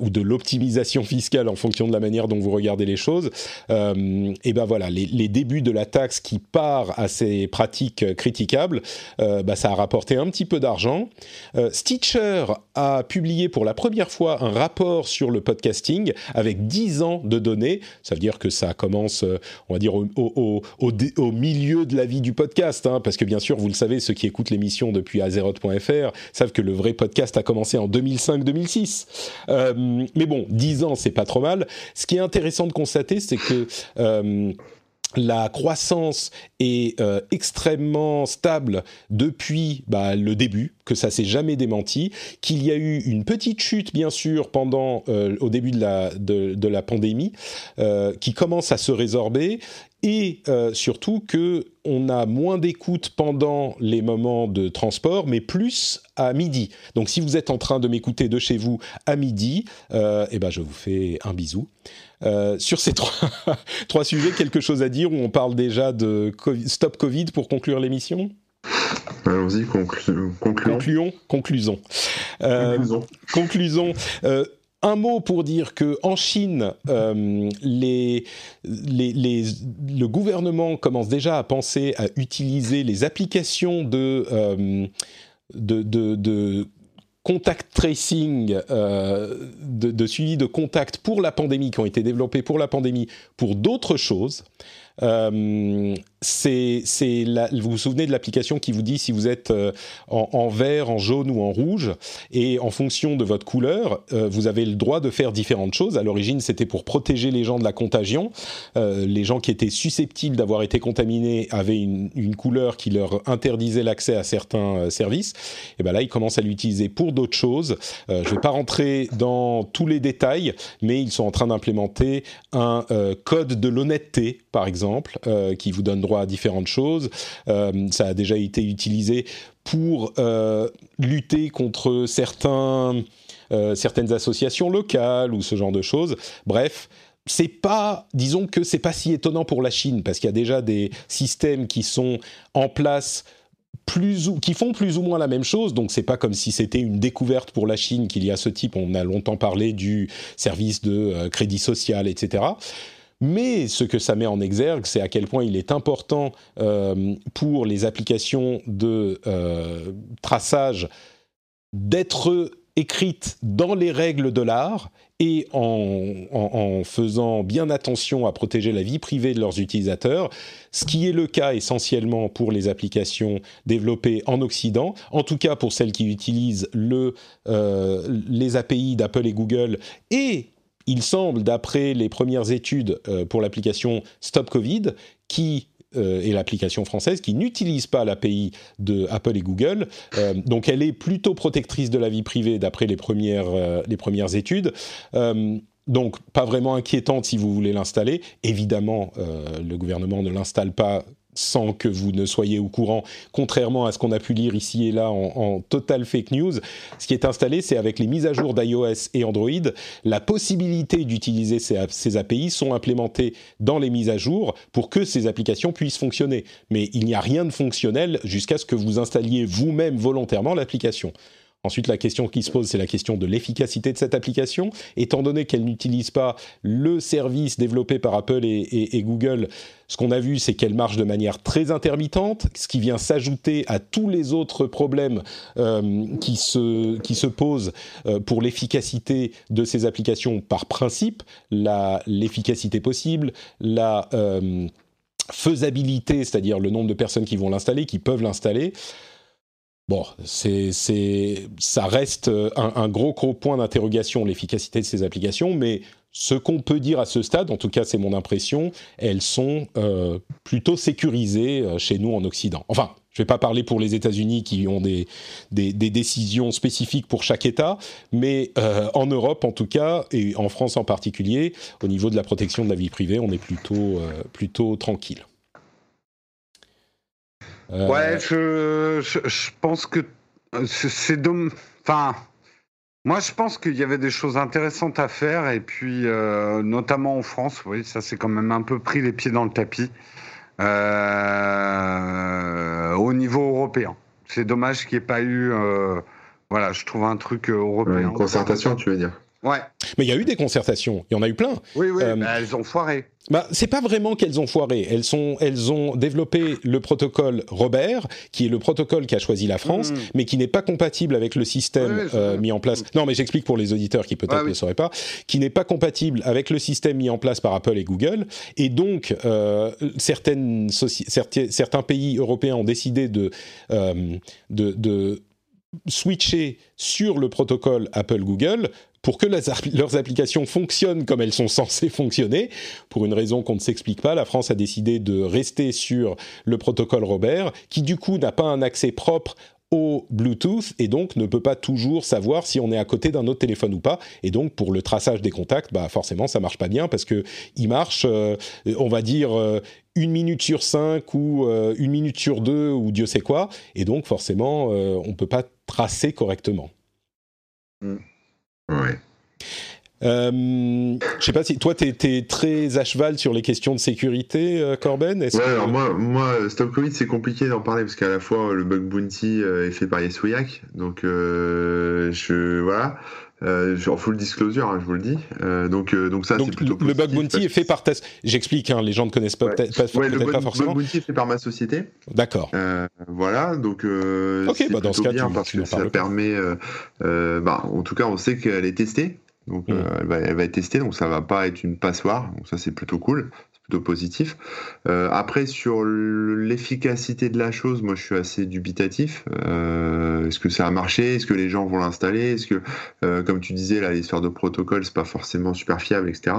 ou de l'optimisation fiscale en fonction de la manière dont vous regardez les choses. et ben voilà, les, débuts de la taxe qui part à ces pratiques critiquables, bah, ça a rapporté un petit peu d'argent. Stitcher a publié pour la première fois un rapport sur le podcasting avec 10 ans de données. Ça veut dire que ça commence, euh, on va dire, au, milieu de la vie du podcast, hein, parce que bien sûr, vous le savez, ceux qui écoutent l'émission depuis azeroth.fr savent que le vrai podcast a commencé en 2005-2006. Euh, mais bon, 10 ans, c'est pas trop mal. Ce qui est intéressant de constater, c'est que euh, la croissance est euh, extrêmement stable depuis bah, le début, que ça s'est jamais démenti, qu'il y a eu une petite chute bien sûr pendant euh, au début de la pandémie, euh, qui commence à se résorber et surtout que on a moins d'écoute pendant les moments de transport, mais plus à midi. Donc si vous êtes en train de m'écouter de chez vous à midi, eh ben je vous fais un bisou. Euh, sur ces [LAUGHS] trois, trois sujets, quelque chose à dire où on parle déjà de Stop Covid pour conclure l'émission? Allons-y, concluons. Concluons, conclusons. Euh, conclusons. Euh, un mot pour dire que en Chine, les, les, le gouvernement commence déjà à penser à utiliser les applications de, de, de contact tracing, euh, de, suivi de contact pour la pandémie, qui ont été développés pour la pandémie, pour d'autres choses. Euh, c'est, vous vous souvenez de l'application qui vous dit si vous êtes euh, en, vert, en jaune ou en rouge, et en fonction de votre couleur, euh, vous avez le droit de faire différentes choses. À l'origine, c'était pour protéger les gens de la contagion. les gens qui étaient susceptibles d'avoir été contaminés avaient une, couleur qui leur interdisait l'accès à certains services. Et ben là, ils commencent à l'utiliser pour d'autres choses. je ne vais pas rentrer dans tous les détails, mais ils sont en train d'implémenter un code de l'honnêteté, par exemple euh, qui vous donne droit à différentes choses. Euh, ça a déjà été utilisé pour euh, lutter contre certains, certaines associations locales ou ce genre de choses. Bref, c'est pas, disons que c'est pas si étonnant pour la Chine parce qu'il y a déjà des systèmes qui sont en place plus ou, qui font plus ou moins la même chose. Donc c'est pas comme si c'était une découverte pour la Chine qu'il y a ce type. On a longtemps parlé du service de crédit social, etc. Mais ce que ça met en exergue, c'est à quel point il est important euh, pour les applications de euh, traçage d'être écrites dans les règles de l'art et en, faisant bien attention à protéger la vie privée de leurs utilisateurs, ce qui est le cas essentiellement pour les applications développées en Occident, en tout cas pour celles qui utilisent euh, les API d'Apple et Google et il semble, d'après les premières études euh, pour l'application Stop Covid, qui euh, est l'application française qui n'utilise pas l'API de Apple et Google. Euh, donc elle est plutôt protectrice de la vie privée d'après les premières études. donc pas vraiment inquiétante si vous voulez l'installer. Évidemment, le gouvernement ne l'installe pas sans que vous ne soyez au courant, contrairement à ce qu'on a pu lire ici et là en, total fake news. Ce qui est installé, c'est avec les mises à jour d'iOS et Android, la possibilité d'utiliser ces, API sont implémentées dans les mises à jour pour que ces applications puissent fonctionner. Mais il n'y a rien de fonctionnel jusqu'à ce que vous installiez vous-même volontairement l'application. Ensuite, la question qui se pose, c'est la question de l'efficacité de cette application. Étant donné qu'elle n'utilise pas le service développé par Apple et, Google, ce qu'on a vu, c'est qu'elle marche de manière très intermittente, ce qui vient s'ajouter à tous les autres problèmes euh, qui, se, qui se posent euh, pour l'efficacité de ces applications par principe, l'efficacité possible, la... Euh, faisabilité, c'est-à-dire le nombre de personnes qui vont l'installer, qui peuvent l'installer. Bon, c'est, ça reste un, gros, gros point d'interrogation, l'efficacité de ces applications, mais ce qu'on peut dire à ce stade, en tout cas c'est mon impression, elles sont euh, plutôt sécurisées euh, chez nous en Occident. Enfin, je ne vais pas parler pour les États-Unis qui ont des, des, décisions spécifiques pour chaque État, mais euh, en Europe en tout cas, et en France en particulier, au niveau de la protection de la vie privée, on est plutôt, plutôt tranquille. Euh, ouais, je, je, pense que c'est dommage. Enfin, moi, je pense qu'il y avait des choses intéressantes à faire, et puis euh, notamment en France, oui, ça s'est quand même un peu pris les pieds dans le tapis euh, au niveau européen. C'est dommage qu'il n'y ait pas eu, voilà, je trouve un truc européen. une concertation, tu veux dire? Ouais. Mais il y a eu des concertations, il y en a eu plein. Oui, oui, euh, elles ont foiré. Bah, c'est pas vraiment qu'elles ont foiré. Elles, sont, elles ont développé le protocole Robert, qui est le protocole qu'a choisi la France, mm. mais qui n'est pas compatible avec le système euh, mis en place. Non, mais j'explique pour les auditeurs qui peut-être ne sauraient pas, qui n'est pas compatible avec le système mis en place par Apple et Google. Et donc, euh, certaines certains pays européens ont décidé de, de, de switcher sur le protocole Apple-Google pour que leurs applications fonctionnent comme elles sont censées fonctionner. Pour une raison qu'on ne s'explique pas, la France a décidé de rester sur le protocole Robert, qui du coup n'a pas un accès propre au Bluetooth et donc ne peut pas toujours savoir si on est à côté d'un autre téléphone ou pas. Et donc pour le traçage des contacts, bah forcément ça marche pas bien parce que il marche, euh, on va dire euh, une minute sur cinq ou euh, une minute sur deux ou Dieu sait quoi. Et donc forcément on peut pas tracer correctement. Mm. Ouais. Euh, je sais pas si toi tu es, très à cheval sur les questions de sécurité, euh, Corben. Ouais, alors moi, moi, Stop Covid, c'est compliqué d'en parler parce qu'à la fois le bug bounty euh, est fait par Yesouyak, donc euh, je voilà. Euh, en full disclosure, hein, je vous le dis. Euh, donc, euh, donc ça, c'est plutôt Le bug bounty est fait par test. J'explique, hein, les gens ne connaissent pas, peut-être ouais, le bug, forcément. Le bug bounty est fait par ma société. D'accord. Euh, voilà, donc euh, okay, bah dans ce cas, bien parce que ça permet. bah, en tout cas, on sait qu'elle est testée. Donc, mm. elle, va, elle, va, être testée, donc ça va pas être une passoire. Donc ça, c'est plutôt cool positif. Euh, après, sur l'efficacité de la chose, moi je suis assez dubitatif. Euh, est-ce que ça a marché? Est-ce que les gens vont l'installer? Est-ce que, euh, comme tu disais, là, l'histoire de protocole, c'est pas forcément super fiable, etc.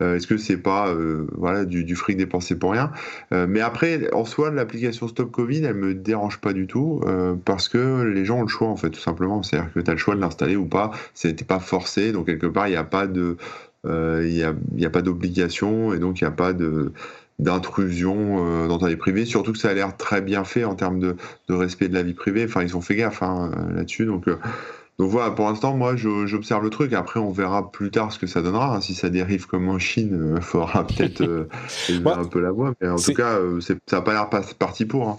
Est-ce que c'est pas voilà, du, du, fric dépensé pour rien? Mais après, en soi, l'application Stop Covid, elle me dérange pas du tout parce que les gens ont le choix, en fait, tout simplement. C'est-à-dire que tu as le choix de l'installer ou pas. C'était pas forcé, donc quelque part, il n'y a pas de il n'y a, a, pas d'obligation et donc il n'y a pas de d'intrusion euh, dans ta vie privée, surtout que ça a l'air très bien fait en termes de, de, respect de la vie privée. Enfin, ils ont fait gaffe hein, là-dessus. Donc, euh, donc voilà, pour l'instant, moi, j'observe le truc. Après, on verra plus tard ce que ça donnera. Hein. Si ça dérive comme en Chine, il euh, [LAUGHS] faudra peut-être euh, [LAUGHS] un peu la voix. Mais en tout cas, ça n'a pas l'air parti pour. Hein.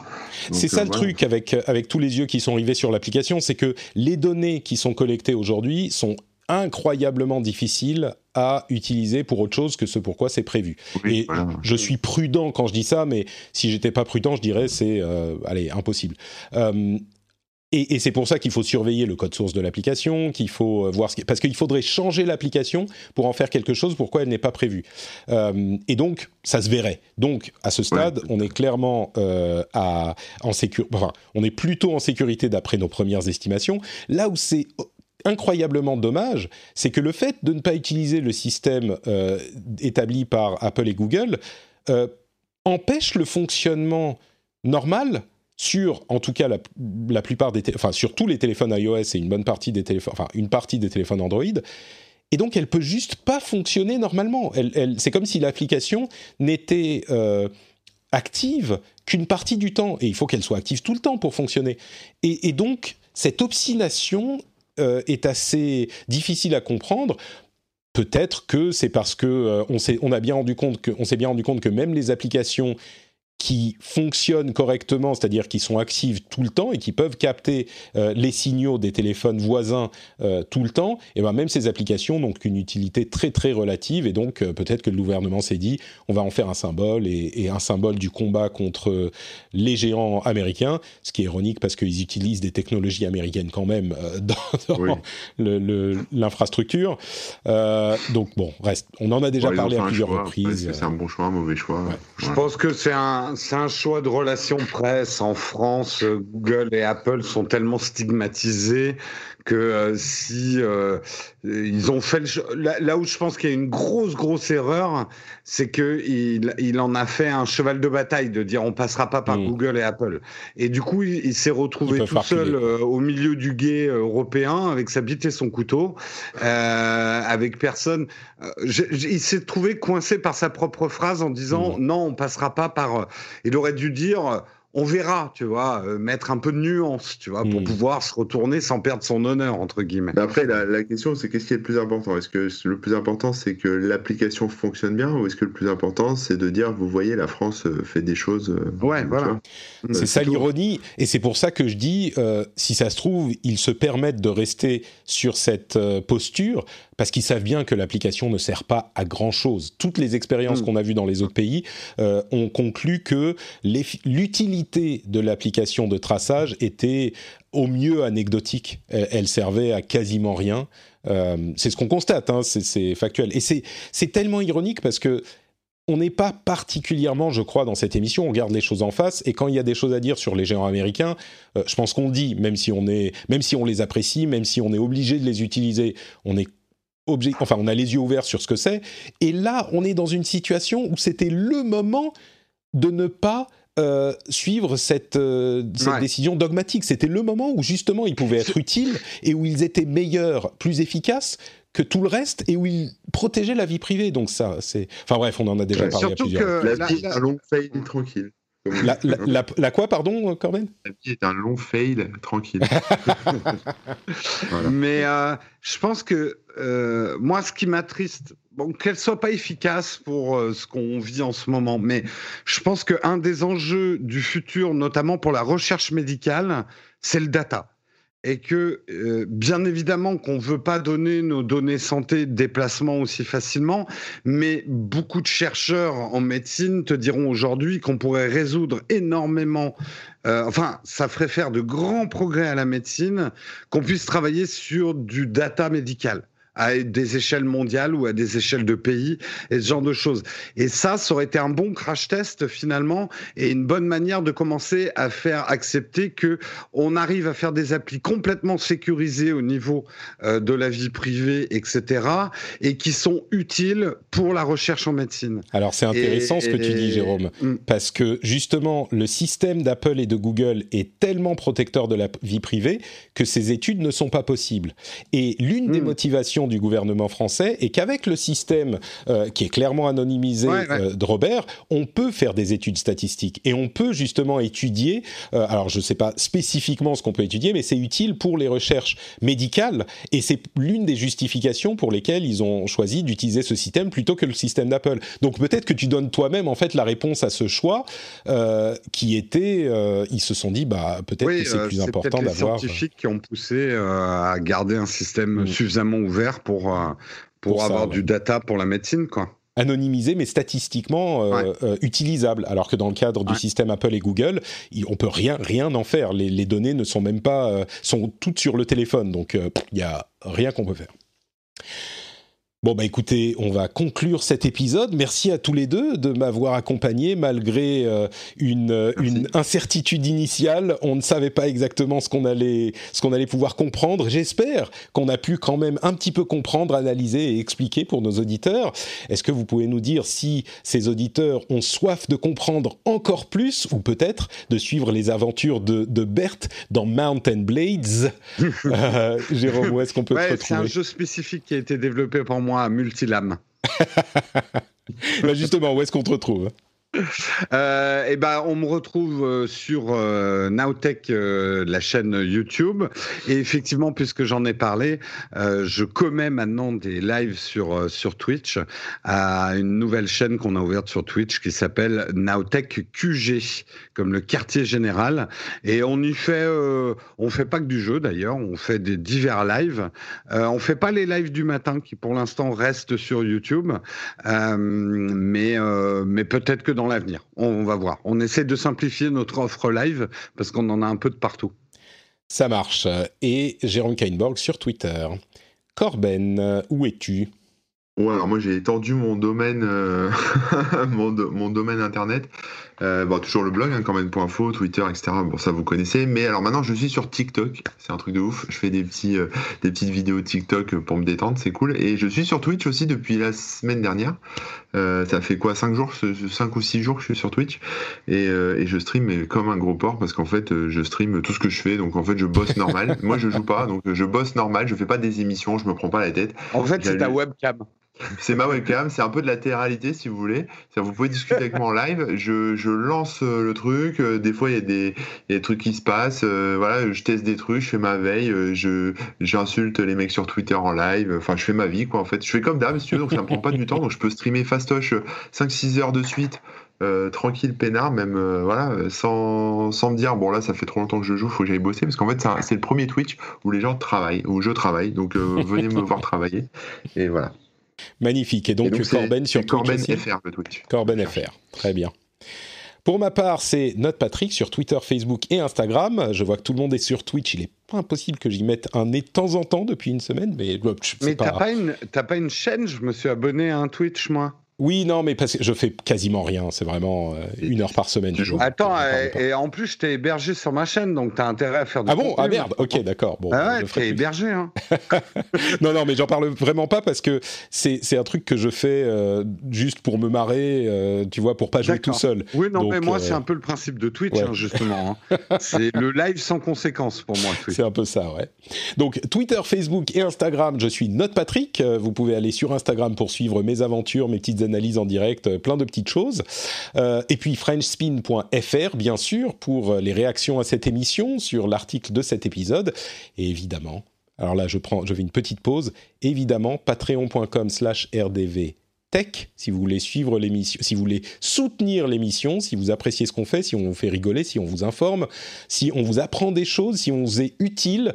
C'est ça le truc avec, avec tous les yeux qui sont rivés sur l'application, c'est que les données qui sont collectées aujourd'hui sont incroyablement difficile à utiliser pour autre chose que ce pourquoi c'est prévu. Oui, et voilà. je suis prudent quand je dis ça, mais si j'étais pas prudent, je dirais c'est euh, allez impossible. Euh, et, et c'est pour ça qu'il faut surveiller le code source de l'application, qu'il faut euh, voir ce qui... parce qu'il faudrait changer l'application pour en faire quelque chose pourquoi elle n'est pas prévue. Euh, et donc ça se verrait. Donc à ce stade, on est clairement euh, à, en sécurité. Enfin, on est plutôt en sécurité d'après nos premières estimations. Là où c'est incroyablement dommage, c'est que le fait de ne pas utiliser le système euh, établi par Apple et Google euh, empêche le fonctionnement normal sur, en tout cas, la, plupart des, enfin, sur tous les téléphones iOS et une bonne partie des téléphones, enfin, une partie des téléphones Android. Et donc, elle peut juste pas fonctionner normalement. Elle, c'est comme si l'application n'était euh, active qu'une partie du temps. Et il faut qu'elle soit active tout le temps pour fonctionner. Et, et donc, cette obstination euh, est assez difficile à comprendre. Peut-être que c'est parce que euh, on on a bien rendu compte s'est bien rendu compte que même les applications qui fonctionnent correctement, c'est-à-dire qui sont actives tout le temps et qui peuvent capter euh, les signaux des téléphones voisins euh, tout le temps, et ben même ces applications n'ont qu'une utilité très très relative et donc euh, peut-être que le gouvernement s'est dit on va en faire un symbole et, et, un symbole du combat contre les géants américains, ce qui est ironique parce qu'ils utilisent des technologies américaines quand même euh, [LAUGHS] dans, dans oui. l'infrastructure. Donc bon, reste, on en a déjà parlé à plusieurs choix. reprises. C'est un bon choix, un mauvais choix. Ouais. Je pense que c'est un c'est un choix de relations presse. En France, Google et Apple sont tellement stigmatisés que euh, si euh, ils ont fait le, là, là, où je pense qu'il y a une grosse grosse erreur, c'est que il, il, en a fait un cheval de bataille de dire on passera pas par mmh. Google et Apple. Et du coup, il, il s'est retrouvé tout seul euh, au milieu du guet européen avec sa bite et son couteau, euh, avec personne. Je, je, il s'est trouvé coincé par sa propre phrase en disant mmh. non, on passera pas par. Il aurait dû dire on verra, tu vois, euh, mettre un peu de nuance, tu vois, pour mmh. pouvoir se retourner sans perdre son honneur, entre guillemets. Mais après, la, la question, c'est qu'est-ce qui est le plus important? Est-ce que le plus important, c'est que l'application fonctionne bien ou est-ce que le plus important, c'est de dire, vous voyez, la France euh, fait des choses. Euh, ouais, voilà. C'est ça l'ironie, et c'est pour ça que je dis, euh, si ça se trouve, ils se permettent de rester sur cette euh, posture parce qu'ils savent bien que l'application ne sert pas à grand chose. Toutes les expériences mmh. qu'on a vues dans les autres pays euh, ont conclu que l'utilité de l'application de traçage était au mieux anecdotique. Elle, elle servait à quasiment rien. Euh, c'est ce qu'on constate, hein, c'est factuel. Et c'est tellement ironique parce que on n'est pas particulièrement, je crois, dans cette émission. On regarde les choses en face, et quand il y a des choses à dire sur les géants américains, euh, je pense qu'on dit, même si on est, même si on les apprécie, même si on est obligé de les utiliser, on est enfin, on a les yeux ouverts sur ce que c'est. Et là, on est dans une situation où c'était le moment de ne pas euh, suivre cette, euh, cette ouais. décision dogmatique. C'était le moment où justement ils pouvaient être utiles et où ils étaient meilleurs, plus efficaces que tout le reste et où ils protégeaient la vie privée. Donc ça, c'est... Enfin bref, on en a déjà ouais, parlé à plusieurs. Que la vie tranquille. La, la, la, la, quoi, pardon, Corben? La vie est un long fail tranquille. [LAUGHS] voilà. Mais euh, je pense que euh, moi, ce qui m'attriste, bon, qu'elle soit pas efficace pour euh, ce qu'on vit en ce moment, mais je pense qu'un des enjeux du futur, notamment pour la recherche médicale, c'est le data et que euh, bien évidemment qu'on veut pas donner nos données santé déplacement aussi facilement, mais beaucoup de chercheurs en médecine te diront aujourd'hui qu'on pourrait résoudre énormément euh, enfin, ça ferait faire de grands progrès à la médecine qu'on puisse travailler sur du data médical à des échelles mondiales ou à des échelles de pays et ce genre de choses. Et ça, ça aurait été un bon crash test finalement et une bonne manière de commencer à faire accepter que on arrive à faire des applis complètement sécurisées au niveau euh, de la vie privée, etc. et qui sont utiles pour la recherche en médecine. Alors c'est intéressant et, ce que et, tu dis, Jérôme, et... parce que justement le système d'Apple et de Google est tellement protecteur de la vie privée que ces études ne sont pas possibles. Et l'une mm. des motivations du gouvernement français et qu'avec le système euh, qui est clairement anonymisé ouais, ouais. Euh, de Robert, on peut faire des études statistiques et on peut justement étudier, euh, alors je ne sais pas spécifiquement ce qu'on peut étudier, mais c'est utile pour les recherches médicales et c'est l'une des justifications pour lesquelles ils ont choisi d'utiliser ce système plutôt que le système d'Apple. Donc peut-être que tu donnes toi-même en fait la réponse à ce choix qui était, ils se sont dit bah peut-être oui, que c'est plus important d'avoir. scientifiques qui ont poussé à garder un système mmh. suffisamment ouvert faire pour, euh, pour, Pour ça, avoir ouais. du data pour la médecine, quoi. anonymisé mais statistiquement euh, Ouais. euh, utilisable. Alors que dans le cadre du Ouais. système Apple et Google, on peut rien rien en faire. Les, les données ne sont même pas euh, sont toutes sur le téléphone, donc il y a rien qu'on peut faire. Bon bah écoutez, on va conclure cet épisode. Merci à tous les deux de m'avoir accompagné malgré euh, une, euh, une incertitude initiale. On ne savait pas exactement ce qu'on allait ce qu'on allait pouvoir comprendre. J'espère qu'on a pu quand même un petit peu comprendre, analyser et expliquer pour nos auditeurs. Est-ce que vous pouvez nous dire si ces auditeurs ont soif de comprendre encore plus ou peut-être de suivre les aventures de, de Berthe dans Mountain Blades? [LAUGHS] Euh, Jérôme, où est-ce qu'on peut te Ouais, c'est un retrouver? jeu spécifique qui a été développé pour moi à multilame. [LAUGHS] Bah, Justement, où est-ce qu'on te retrouve? Euh, et ben, on me retrouve euh, sur euh, Nowtech, euh, la chaîne YouTube. Et effectivement, puisque j'en ai parlé, euh, je commets maintenant des lives sur sur Twitch à une nouvelle chaîne qu'on a ouverte sur Twitch qui s'appelle Nowtech QG, comme le quartier général. Et on y fait, euh, on fait pas que du jeu d'ailleurs, on fait des divers lives. Euh, on fait pas les lives du matin qui pour l'instant restent sur YouTube, euh, mais euh, mais peut-être que dans l'avenir, on, on va voir. On essaie de simplifier notre offre live parce qu'on en a un peu de partout. Ça marche. Et Jérôme Kainborg sur Twitter. Corben, où es-tu? Ouais, alors moi j'ai étendu mon domaine, euh, [LAUGHS] mon, do- mon domaine internet. Euh, bon, toujours le blog, hein, corben.info, Twitter, etc. Bon, ça vous connaissez. Mais alors maintenant je suis sur TikTok. C'est un truc de ouf. Je fais des, petits, euh, des petites vidéos TikTok pour me détendre, c'est cool. Et je suis sur Twitch aussi depuis la semaine dernière. Euh, ça fait quoi? 5 jours, 5 ou 6 jours que je suis sur Twitch. Et, euh, et je stream comme un gros porc parce qu'en fait euh, je stream tout ce que je fais. Donc en fait je bosse normal. [LAUGHS] moi je joue pas, donc je bosse normal. Je fais pas des émissions, je me prends pas la tête. En fait, c'est ta webcam. C'est ma webcam, c'est un peu de la télé-réalité si vous voulez. Vous pouvez discuter avec moi en live. Je, je lance euh, le truc. euh, Des fois, il y, a des- il y a des trucs qui se passent. euh, voilà, je teste des trucs, je fais ma veille. Je j'insulte les mecs sur Twitter en live. Enfin, je fais ma vie quoi. En fait, je fais comme d'hab si tu veux. Donc ça me prend pas du temps. Donc je peux streamer fastoche 5-6 heures de suite. euh, tranquille, peinard, même euh, voilà, sans, sans me dire bon là ça fait trop longtemps que je joue, faut que j'aille bosser parce qu'en fait c'est le premier Twitch où les gens travaillent, où je travaille, donc venez me voir [LAUGHS] travailler et voilà. Magnifique. Et donc, Corben sur c'est Twitch Corben FR le Twitch. Corben FR, très bien. Pour ma part, c'est Note Patrick sur Twitter, Facebook et Instagram. Je vois que tout le monde est sur Twitch. Il est pas impossible que j'y mette un nez de temps en temps depuis une semaine, mais Mais pas... t'as pas t'as pas une chaîne? Je me suis abonné à un Twitch moi. Oui, non, mais parce que je fais quasiment rien. C'est vraiment euh, une heure par semaine. Je. Attends, et, en plus, je t'ai hébergé sur ma chaîne, donc t'as intérêt à faire du Ah bon? Contenu, Ah merde. Ok, d'accord. Bon, Ah je ouais, t'es hébergé, hein. [LAUGHS] Non, non, mais j'en parle vraiment pas parce que c'est un truc que je fais euh, juste pour me marrer, euh, tu vois, pour pas jouer tout seul. Oui, non, Donc, mais moi, c'est un peu le principe de Twitch, ouais. hein, justement. hein. [LAUGHS] c'est le live sans conséquence pour moi. C'est un peu ça, ouais. Donc Twitter, Facebook et Instagram, je suis Note Patrick. Vous pouvez aller sur Instagram pour suivre mes aventures, mes petites analyses en direct, euh, plein de petites choses. Euh, et puis FrenchSpin.fr, bien sûr, pour euh, les réactions à cette émission, sur l'article de cet épisode. Et évidemment, alors là, je prends, je fais une petite pause. Évidemment, patreon.com/slash rdv tech, si vous voulez suivre l'émission, si vous voulez soutenir l'émission, si vous appréciez ce qu'on fait, si on vous fait rigoler, si on vous informe, si on vous apprend des choses, si on vous est utile,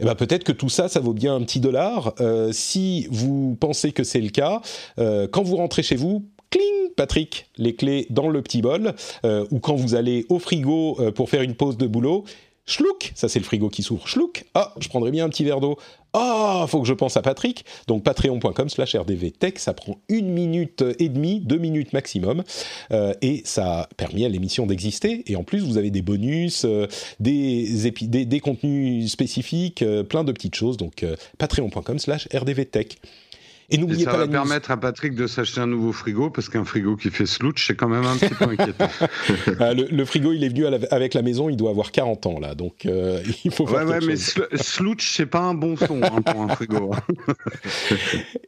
eh ben peut-être que tout ça, ça vaut bien un petit dollar. Euh, si vous pensez que c'est le cas, euh, quand vous rentrez chez vous, cling, Patrick, les clés dans le petit bol, euh, ou quand vous allez au frigo pour faire une pause de boulot, Schlouk, ça c'est le frigo qui s'ouvre. Schlouk, ah, je prendrais bien un petit verre d'eau. Ah, faut que je pense à Patrick. Donc patreon.com slash rdvtech, ça prend une minute et demie, deux minutes maximum, euh, et ça permet à l'émission d'exister. Et en plus, vous avez des bonus, euh, des, contenus spécifiques, euh, plein de petites choses. Donc patreon.com slash rdvtech. Et n'oubliez ça pas va la news. permettre à Patrick de s'acheter un nouveau frigo, parce qu'un frigo qui fait slouch, c'est quand même un petit peu [LAUGHS] inquiétant. Ah, le, le frigo, il est venu la- avec la maison, il doit avoir 40 ans là, donc euh, [LAUGHS] il faut faire Ouais, ouais, mais sl- slouch, c'est pas un bon son hein, pour un [LAUGHS] frigo.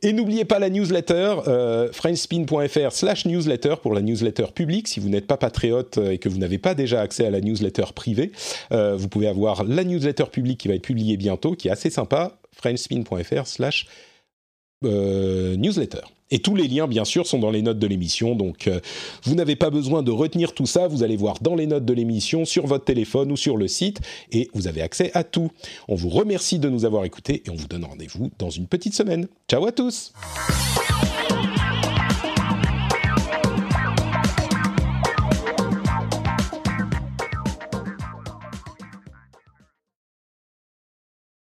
Et n'oubliez pas la newsletter, euh, frenchspin.fr slash newsletter pour la newsletter publique. Si vous n'êtes pas patriote euh, et que vous n'avez pas déjà accès à la newsletter privée, euh, vous pouvez avoir la newsletter publique qui va être publiée bientôt, qui est assez sympa, frenchspin.fr slash euh, newsletter. Et tous les liens, bien sûr, sont dans les notes de l'émission. Donc, euh, vous n'avez pas besoin de retenir tout ça. Vous allez voir dans les notes de l'émission, sur votre téléphone ou sur le site, et vous avez accès à tout. On vous remercie de nous avoir écoutés et on vous donne rendez-vous dans une petite semaine. Ciao à tous